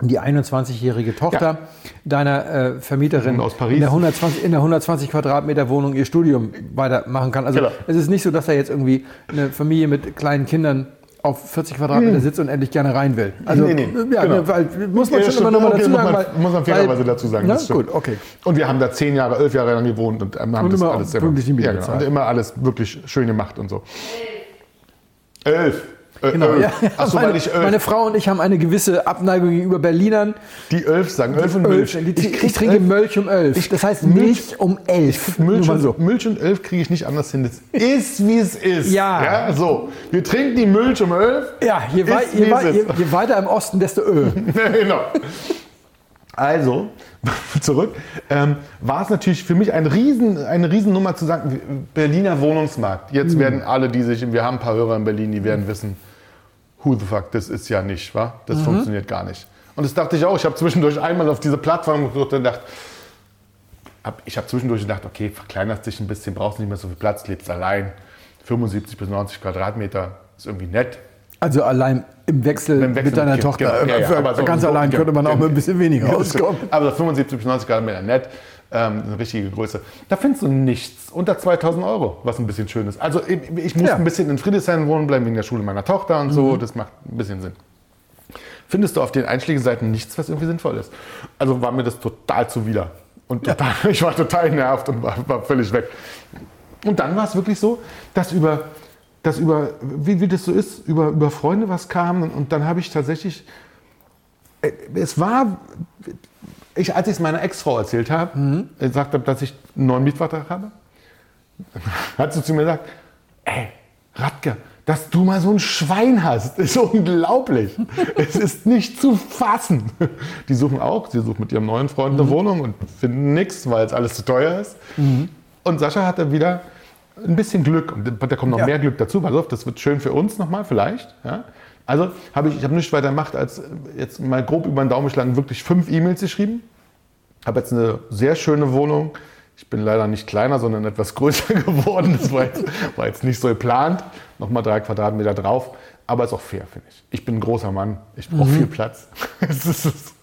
die 21-jährige Tochter Ja. deiner äh, Vermieterin Aus Paris. in der 120, in der 120 Quadratmeter Wohnung ihr Studium weitermachen kann. Also Genau. es ist nicht so, dass da jetzt irgendwie eine Familie mit kleinen Kindern auf 40 Quadratmeter sitzt und endlich gerne rein will. Also, Hm. Nee, nee, ja, genau. weil, muss man Ja, schon immer noch mal Okay, dazu muss sagen. man- weil, muss man fairerweise dazu sagen, Na, das stimmt. gut, okay. Und wir haben da zehn Jahre, elf Jahre lang gewohnt und ähm, haben Und das immer alles Miete ja, genau. Und immer alles wirklich schön gemacht und so. Elf. Äh, Genau, elf. ja. Ach so, meine, weil ich elf. meine Frau und ich haben eine gewisse Abneigung gegenüber Berlinern. die elf sagen, elf und Milch. Milch. Ich, ich, trinke Milch um elf. das heißt Milch um elf. Milch, und, so. Milch und elf kriege ich nicht anders hin. Das ist, wie es ist. Ja. So, wir trinken die Milch um elf. Ja, je, wei je, wei je, je weiter im Osten, desto Öl. genau. Also, zurück, ähm, war es natürlich für mich ein Riesen, eine Riesennummer zu sagen, Berliner Wohnungsmarkt. Jetzt Mhm. werden alle, die sich, wir haben ein paar Hörer in Berlin, die werden wissen, who the fuck, das ist ja nicht, wa? Mhm. Das funktioniert gar nicht. Und das dachte ich auch. Ich habe zwischendurch einmal auf diese Plattform geguckt und gedacht, hab, ich habe zwischendurch gedacht, okay, verkleinerst dich ein bisschen, brauchst nicht mehr so viel Platz, lebst allein. 75 bis 90 Quadratmeter ist irgendwie nett. Also allein im Wechsel, Im Wechsel mit deiner Kind, Tochter. genau. Ja, ja, aber ganz so- allein ja, könnte man auch ja. mit ein bisschen weniger Ja, auskommen. Aber 75 bis 90 Grad Meter nett, ähm, eine richtige Größe. Da findest du nichts unter 2000 Euro, was ein bisschen schön ist. Also ich, ich muss Ja. ein bisschen in Friedrichshain wohnen bleiben wegen der Schule meiner Tochter und so. Das macht ein bisschen Sinn. Findest du auf den Einschlägeseiten nichts, was irgendwie sinnvoll ist. Also war mir das total zuwider. Und total, ich war total nervt und war, war völlig weg. Und dann war es wirklich so, dass über, dass über wie, wie das so ist, über, über Freunde was kam. Und, und dann habe ich tatsächlich, äh, es war, ich, als ich es meiner Ex-Frau erzählt habe, gesagt habe, dass ich einen neuen Mietvertrag habe, hat sie zu mir gesagt, ey, Radke, dass du mal so ein Schwein hast. ist unglaublich. es ist nicht zu fassen. Die suchen auch, sie suchen mit ihrem neuen Freund eine Wohnung und finden nichts, weil es alles zu teuer ist. Und Sascha hatte wieder ein bisschen Glück. Und da kommt noch Ja. mehr Glück dazu. Pass auf, das wird schön für uns nochmal, vielleicht. Ja? Also habe ich, ich habe nichts weiter gemacht, als jetzt mal grob über den Daumen geschlagen, wirklich fünf E-Mails geschrieben. Habe jetzt eine sehr schöne Wohnung. Ich bin leider nicht kleiner, sondern etwas größer geworden. Das war jetzt, war jetzt nicht so geplant. Nochmal drei Quadratmeter drauf. Aber ist auch fair, finde ich. Ich bin ein großer Mann. Ich brauche viel Platz. Es ist-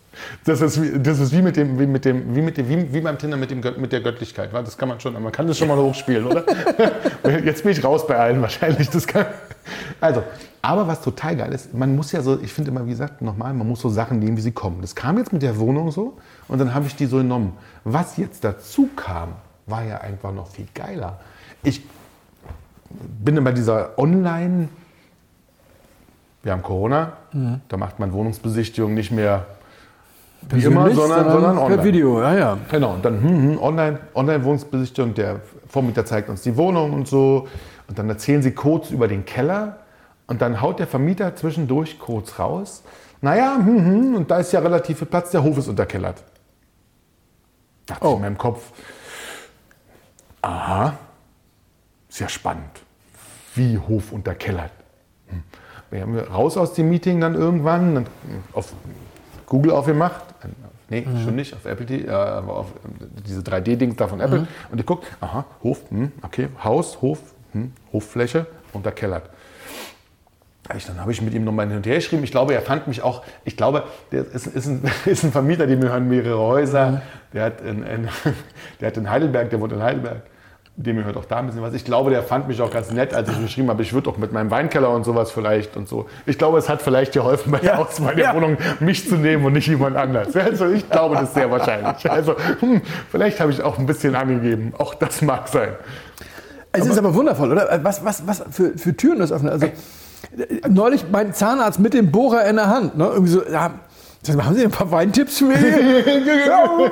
Das ist, wie, das ist wie mit dem, wie mit dem, wie mit dem, wie, wie beim Tinder mit, dem, mit der Göttlichkeit. Das kann man schon, man kann das schon mal hochspielen, oder? Jetzt bin ich raus bei allen wahrscheinlich. Das kann, also, aber was total geil ist, man muss ja so, ich finde immer, wie gesagt, nochmal, man muss so Sachen nehmen, wie sie kommen. Das kam jetzt mit der Wohnung so und dann habe ich die so genommen. Was jetzt dazu kam, war ja einfach noch viel geiler. Ich bin immer dieser Online, wir haben Corona, da macht man Wohnungsbesichtigung nicht mehr wie immer, sondern, sondern per online. Video, ja, ja. Genau, und dann hm, hm, online, Online-Wohnungsbesichtigung, der Vormieter zeigt uns die Wohnung und so. Und dann erzählen sie kurz über den Keller. Und dann haut der Vermieter zwischendurch kurz raus. Naja, hm, hm, und da ist ja relativ viel Platz, der Hof ist unterkellert. Dachte ich in meinem Kopf, aha, ist ja spannend. Wie Hof unterkellert. Hm. Wir haben raus aus dem Meeting dann irgendwann, dann auf Google aufgemacht. Nee, schon nicht, auf Apple, äh, auf äh, diese 3D-Dings da von Apple. Und ich guckt, aha, Hof, hm, okay, Haus, Hof, hm, Hoffläche, unterkellert. Ich, dann habe ich mit ihm nochmal hin und her geschrieben. Ich glaube, er fand mich auch, ich glaube, der ist, ist, ein, ist ein Vermieter, dem gehören mehrere Häuser. Der, hat in, in, der hat in Heidelberg, der wohnt in Heidelberg. Dem gehört auch da ein bisschen was. Ich glaube, der fand mich auch ganz nett, als ich geschrieben habe, ich würde auch mit meinem Weinkeller und sowas vielleicht und so. Ich glaube, es hat vielleicht geholfen, bei der Ja. Auswahl der Ja. Wohnung mich zu nehmen und nicht jemand anders. Also ich glaube das sehr wahrscheinlich. Also hm, vielleicht habe ich auch ein bisschen angegeben. Auch das mag sein. Es ist aber wundervoll, oder? Was, was, was für, für Türen das öffnet. Also, neulich mein Zahnarzt mit dem Bohrer in der Hand. Ne? Irgendwie so, ja, mal, haben Sie ein paar Weintipps für mich? ja.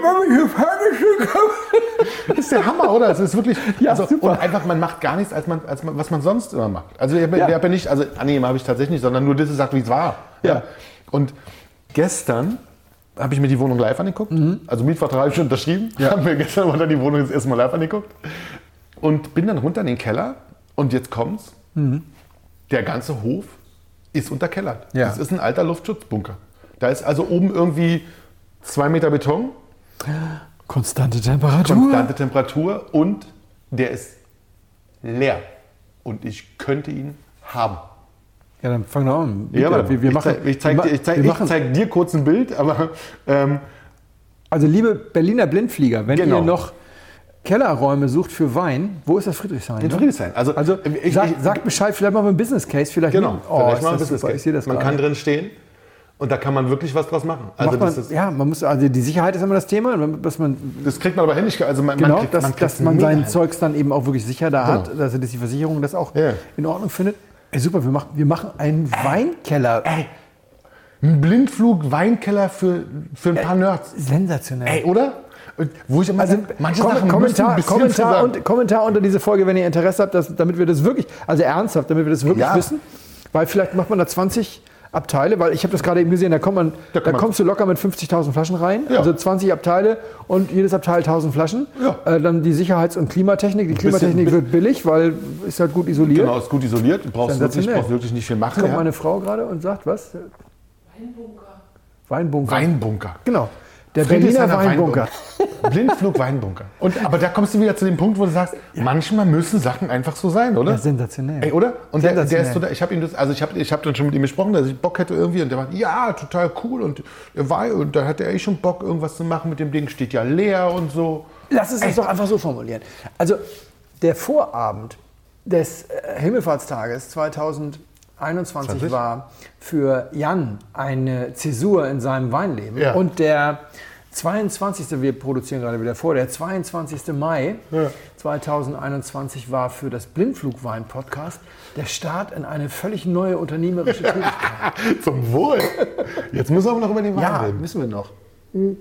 Das ist der Hammer, oder? Es ist wirklich. Ja, also, super. Und einfach, man macht gar nichts, als man, als man, was man sonst immer macht. Also, ich habe Ja. ja. hab ja nicht, also, annehmen habe ich tatsächlich nicht, sondern nur das gesagt, wie es war. Ja. Und gestern habe ich mir die Wohnung live angeguckt. Also, Mietvertrag habe ich schon unterschrieben. Mhm. Ja. Habe mir gestern mal dann die Wohnung das erste Mal live angeguckt. Und bin dann runter in den Keller. Und jetzt kommt's. Der ganze Hof ist unterkellert. Ja. Das ist ein alter Luftschutzbunker. Da ist also oben irgendwie zwei Meter Beton. Konstante Temperatur. konstante Temperatur und der ist leer. Und ich könnte ihn haben. Ja, dann fang doch an. warte wir, wir machen, ich zeig, ich zeig, wir, zeig, wir machen, zeig dir kurz ein Bild, aber ähm, Also, liebe Berliner Blindflieger, wenn Genau. ihr noch Kellerräume sucht für Wein, wo ist das Friedrichshain? in ne? Friedrichshain. Also, Also, ich, sag, ich, sagt Bescheid, vielleicht mal ein Business Case. Vielleicht genau, Oh, vielleicht ein das Business. Case. Ich sehe das Man gerade. kann drin stehen und da kann man wirklich was draus machen. Also man, das, ist, ja, man muss, also die Sicherheit ist immer das Thema, dass man das kriegt man aber hin. Ich- Also man, Genau, man kriegt, dass, man kriegt dass man sein. Zeugs dann eben auch wirklich sicher da Genau. hat, dass die Versicherung das auch Ja. in Ordnung findet. Ey, super, wir machen, wir machen einen Weinkeller. Ey, ein Blindflug, Weinkeller für, für ein paar Nerds. Sensationell. Ey, oder? Wo ich immer also manche Kom Sachen Kommentar, Kommentar, und, Kommentar unter diese Folge, wenn ihr Interesse habt, dass, damit wir das wirklich, also ernsthaft, damit wir das wirklich Ja. wissen. Weil vielleicht macht man da 20 Abteile, weil ich habe das gerade eben gesehen, da, kommt man, Da da, kommst du locker mit 50.000 Flaschen rein, Ja. also 20 Abteile und jedes Abteil 1000 Flaschen. Ja. Äh, dann die Sicherheits- und Klimatechnik. Die Bisschen- Klimatechnik bi- wird billig, weil ist halt gut isoliert. Genau, ist gut isoliert. Du brauchst wirklich, brauchst wirklich nicht viel machen. kommt Ja. meine Frau gerade und sagt, was? Weinbunker. Weinbunker. Genau. Der Berliner Weinbunker. Blindflug Weinbunker. Und, aber da kommst du wieder zu dem Punkt, wo du sagst, manchmal müssen Sachen einfach so sein, oder? Ja, sensationell. Ey, oder? Und der, der Sensationell. ist total, ich habe ihm das, also ich habe ich hab dann schon mit ihm gesprochen, dass ich Bock hätte irgendwie und der war, ja, total cool und er war, und da hatte er eh schon Bock, irgendwas zu machen mit dem Ding, steht ja leer und so. Lass es uns doch einfach so formulieren. Also der Vorabend des äh, Himmelfahrtstages 2021 20? war für Jan eine Zäsur in seinem Weinleben. Ja. Und der 22. wir produzieren gerade wieder vor, der 22. Mai Ja. 2021 war für das Blindflugwein-Podcast der Start in eine völlig neue unternehmerische Tätigkeit. Zum Wohl. Jetzt müssen wir aber noch über den Wein ja, reden. müssen wir noch. Und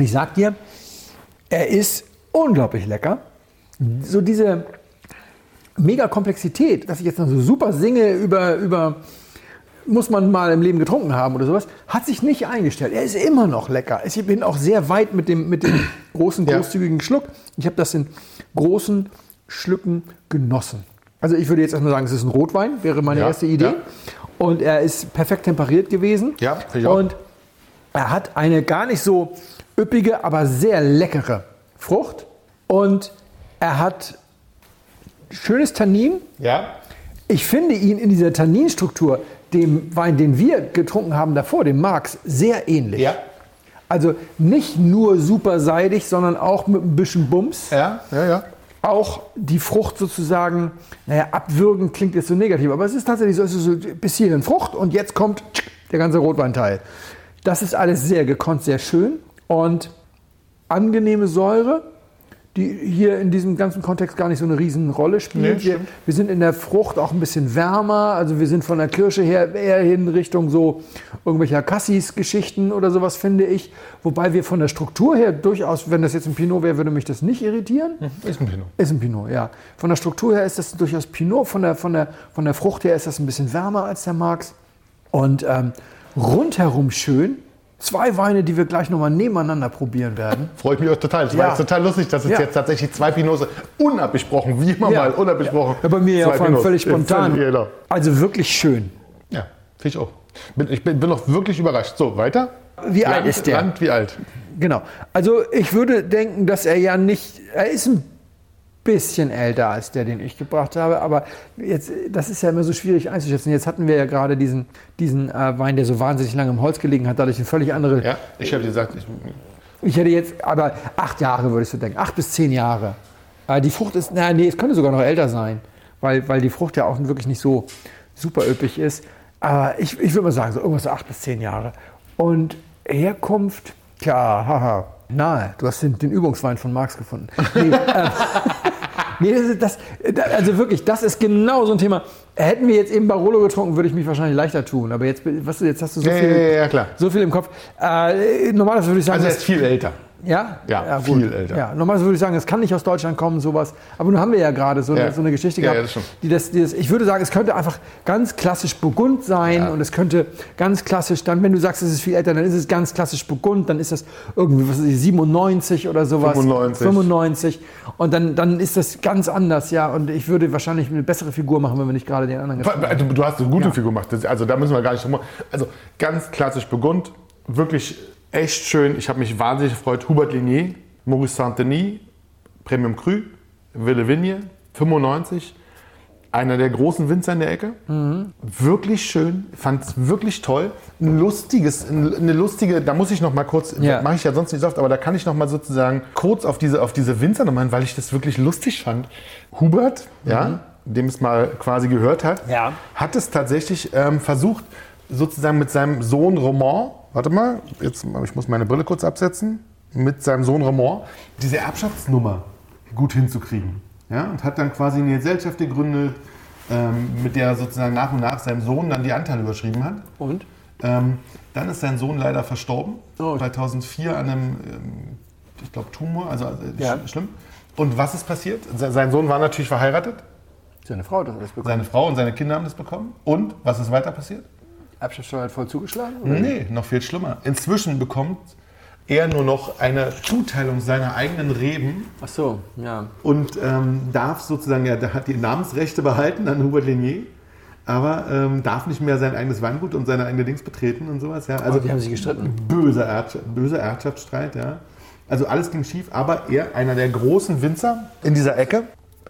ich sag dir, er ist unglaublich lecker. so diese mega Komplexität, dass ich jetzt noch so super singe über, über muss man mal im Leben getrunken haben oder sowas, hat sich nicht eingestellt. Er ist immer noch lecker. Ich bin auch sehr weit mit dem, mit dem großen, Ja. großzügigen Schluck. Ich habe das in großen Schlücken genossen. Also ich würde jetzt erstmal sagen, es ist ein Rotwein, wäre meine Ja, erste Idee. ja. Und er ist perfekt temperiert gewesen. Ja, ich auch. Und er hat eine gar nicht so üppige, aber sehr leckere Frucht. Und er hat schönes Tannin. Ja. Ich finde ihn in dieser Tanninstruktur dem Wein, den wir getrunken haben davor, dem Marx, sehr ähnlich. Ja. Also nicht nur super seidig, sondern auch mit ein bisschen Bums. Ja, ja, ja. Auch die Frucht sozusagen, naja, abwürgen klingt jetzt so negativ, aber es ist tatsächlich so, es ist so bis hierhin Frucht und jetzt kommt der ganze Rotweinteil. Das ist alles sehr gekonnt, sehr schön und angenehme Säure, die hier in diesem ganzen Kontext gar nicht so eine riesen Rolle spielt. Nee, wir, wir sind in der Frucht auch ein bisschen wärmer, also wir sind von der Kirsche her eher in Richtung so irgendwelcher Cassis-Geschichten oder sowas, finde ich. Wobei wir von der Struktur her durchaus, wenn das jetzt ein Pinot wäre, würde mich das nicht irritieren. Ist ein Pinot. Ist ein Pinot, ja. Von der Struktur her ist das durchaus Pinot, von der, von der, von der Frucht her ist das ein bisschen wärmer als der Marx. Und ähm, rundherum schön. Zwei Weine, die wir gleich nochmal nebeneinander probieren werden. Freut mich auch total. Es Ja. war jetzt total lustig, dass es Ja. jetzt tatsächlich zwei Pinots unabgesprochen, wie immer mal, unabgesprochen. Ja, bei mir ja vor allem Pinots. völlig spontan. Völlig, genau. Also wirklich schön. Ja, finde ich auch. Bin, ich bin, bin noch wirklich überrascht. So, weiter. Wie alt Land- ist der? Land, wie alt? Genau. Also ich würde denken, dass er ja nicht, er ist ein bisschen älter als der, den ich gebracht habe, aber jetzt, das ist ja immer so schwierig einzuschätzen. Jetzt hatten wir ja gerade diesen, diesen äh, Wein, der so wahnsinnig lange im Holz gelegen hat, dadurch eine völlig andere. Ja, ich habe gesagt, ich, Ich hätte jetzt, aber acht Jahre würde ich so denken, acht bis zehn Jahre. Äh, die Frucht ist, na, nee, es könnte sogar noch älter sein, weil, weil die Frucht ja auch wirklich nicht so super üppig ist. Aber ich, ich würde mal sagen, so irgendwas so acht bis zehn Jahre. Und Herkunft, tja, haha, nahe. Du hast den, den Übungswein von Marx gefunden. Nee, ähm, nee das, ist- das, also wirklich, das ist genau so ein Thema. Hätten wir jetzt eben Barolo getrunken, würde ich mich wahrscheinlich leichter tun. Aber jetzt, was, jetzt hast du so Ja, viel, ja, ja, so viel im Kopf. Äh, normalerweise würde ich sagen, also er ist viel älter. Ja? Ja, gut. viel älter. Ja, normalerweise würde ich sagen, es kann nicht aus Deutschland kommen, sowas. Aber nun haben wir ja gerade so, eine- Ja. so eine Geschichte Ja, gehabt, ja, die das, die das, ich würde sagen, es könnte einfach ganz klassisch Burgund sein Ja. und es könnte ganz klassisch, dann, wenn du sagst, es ist viel älter, dann ist es ganz klassisch Burgund, dann ist das irgendwie, was weiß ich, 97 oder sowas. 95. 95. Und dann, dann ist das ganz anders, ja. Und ich würde wahrscheinlich eine bessere Figur machen, wenn wir nicht gerade den anderen. Also, du hast eine gute Ja. Figur gemacht. Also da müssen wir gar nicht drum. Also ganz klassisch Burgund. Wirklich echt schön. Ich habe mich wahnsinnig gefreut. Hubert Ligné, Maurice Saint-Denis, Premium Cru, Ville Vigne, 95. Einer der großen Winzer in der Ecke. Wirklich schön. Fand es wirklich toll. Ein lustiges, eine lustige, da muss ich noch mal kurz, Ja. mache ich ja sonst nicht so oft, aber da kann ich noch mal sozusagen kurz auf diese, auf diese Winzer nochmal, weil ich das wirklich lustig fand. Hubert, ja, dem es mal quasi gehört hat, Ja. hat es tatsächlich ähm, versucht, sozusagen mit seinem Sohn Roman, warte mal, jetzt, ich muss meine Brille kurz absetzen, mit seinem Sohn Roman, diese Erbschaftsnummer gut hinzukriegen. Ja, und hat dann quasi eine Gesellschaft gegründet, ähm, mit der er sozusagen nach und nach seinem Sohn dann die Anteile überschrieben hat. Und? Ähm, dann ist sein Sohn leider verstorben, Oh. 2004 an einem, ähm, ich glaube, Tumor, also äh, Ja. sch- schlimm. Und was ist passiert? Se- Sein Sohn war natürlich verheiratet, Seine Frau hat das alles bekommen. seine Frau und seine Kinder haben das bekommen. Und was ist weiter passiert? Erbschaftssteuer hat voll zugeschlagen? oder? Nee, noch viel schlimmer. Inzwischen bekommt er nur noch eine Zuteilung seiner eigenen Reben Ach so, ja. und ähm, darf sozusagen, der hat die Namensrechte behalten an Hubert Ligné, aber ähm, darf nicht mehr sein eigenes Weingut und seine eigene Dings betreten und sowas. Ja. Also die haben sich gestritten. Böser, Erdschaft, böser Erbschaftsstreit, ja. Also alles ging schief, aber er, einer der großen Winzer in dieser Ecke,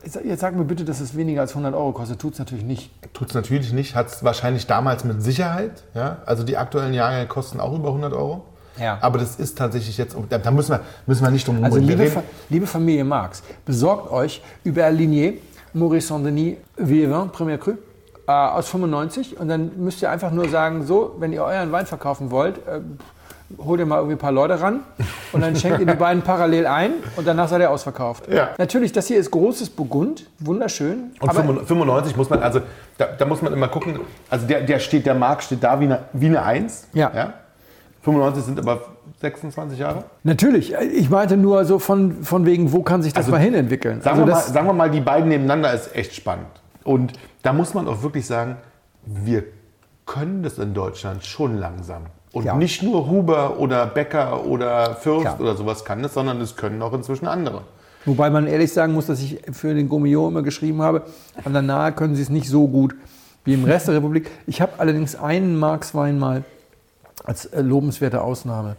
Jetzt, sag mir bitte, dass es weniger als 100 Euro kostet. Tut es natürlich nicht. tut es natürlich nicht, hat es wahrscheinlich damals mit Sicherheit, ja. Also die aktuellen Jahre kosten auch über 100 Euro. Ja. Aber das ist tatsächlich jetzt, da, müssen, wir, müssen wir nicht drum Also liebe, Fa liebe Familie Marx, besorgt euch über Ligné, Maurice Saint-Denis, Vieux Premier Cru äh, aus 95 und dann müsst ihr einfach nur sagen, so, wenn ihr euren Wein verkaufen wollt, äh, holt ihr mal irgendwie ein paar Leute ran und dann schenkt ihr die beiden parallel ein und danach seid ihr ausverkauft. Ja. Natürlich, das hier ist großes Burgund, wunderschön. Und aber 95 muss man, also da, da muss man immer gucken, also der, der steht, der Markt steht da wie eine, wie eine 1. Ja. 95 sind aber 26 Jahre. Natürlich, ich meinte nur so von, von wegen, wo kann sich das Also, mal hin entwickeln? Sagen, also wir mal, sagen wir mal, die beiden nebeneinander ist echt spannend. Und da muss man auch wirklich sagen, wir können das in Deutschland schon langsam. Und Ja. nicht nur Huber oder Becker oder Fürst Ja. oder sowas kann das, sondern es können auch inzwischen andere. wobei man ehrlich sagen muss, dass ich für den Gomillon immer geschrieben habe, an der Nahe können sie es nicht so gut wie im Rest der Republik. Ich habe allerdings einen Markswein mal als äh, lobenswerte Ausnahme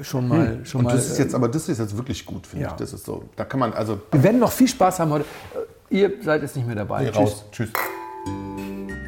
schon mal. Schon Und mal das ist äh, jetzt, aber das ist jetzt wirklich gut, finde Ja. ich. Das ist so. Da kann man also wir werden noch viel Spaß haben heute. Äh, Ihr seid jetzt nicht mehr dabei. nee, raus. Tschüss.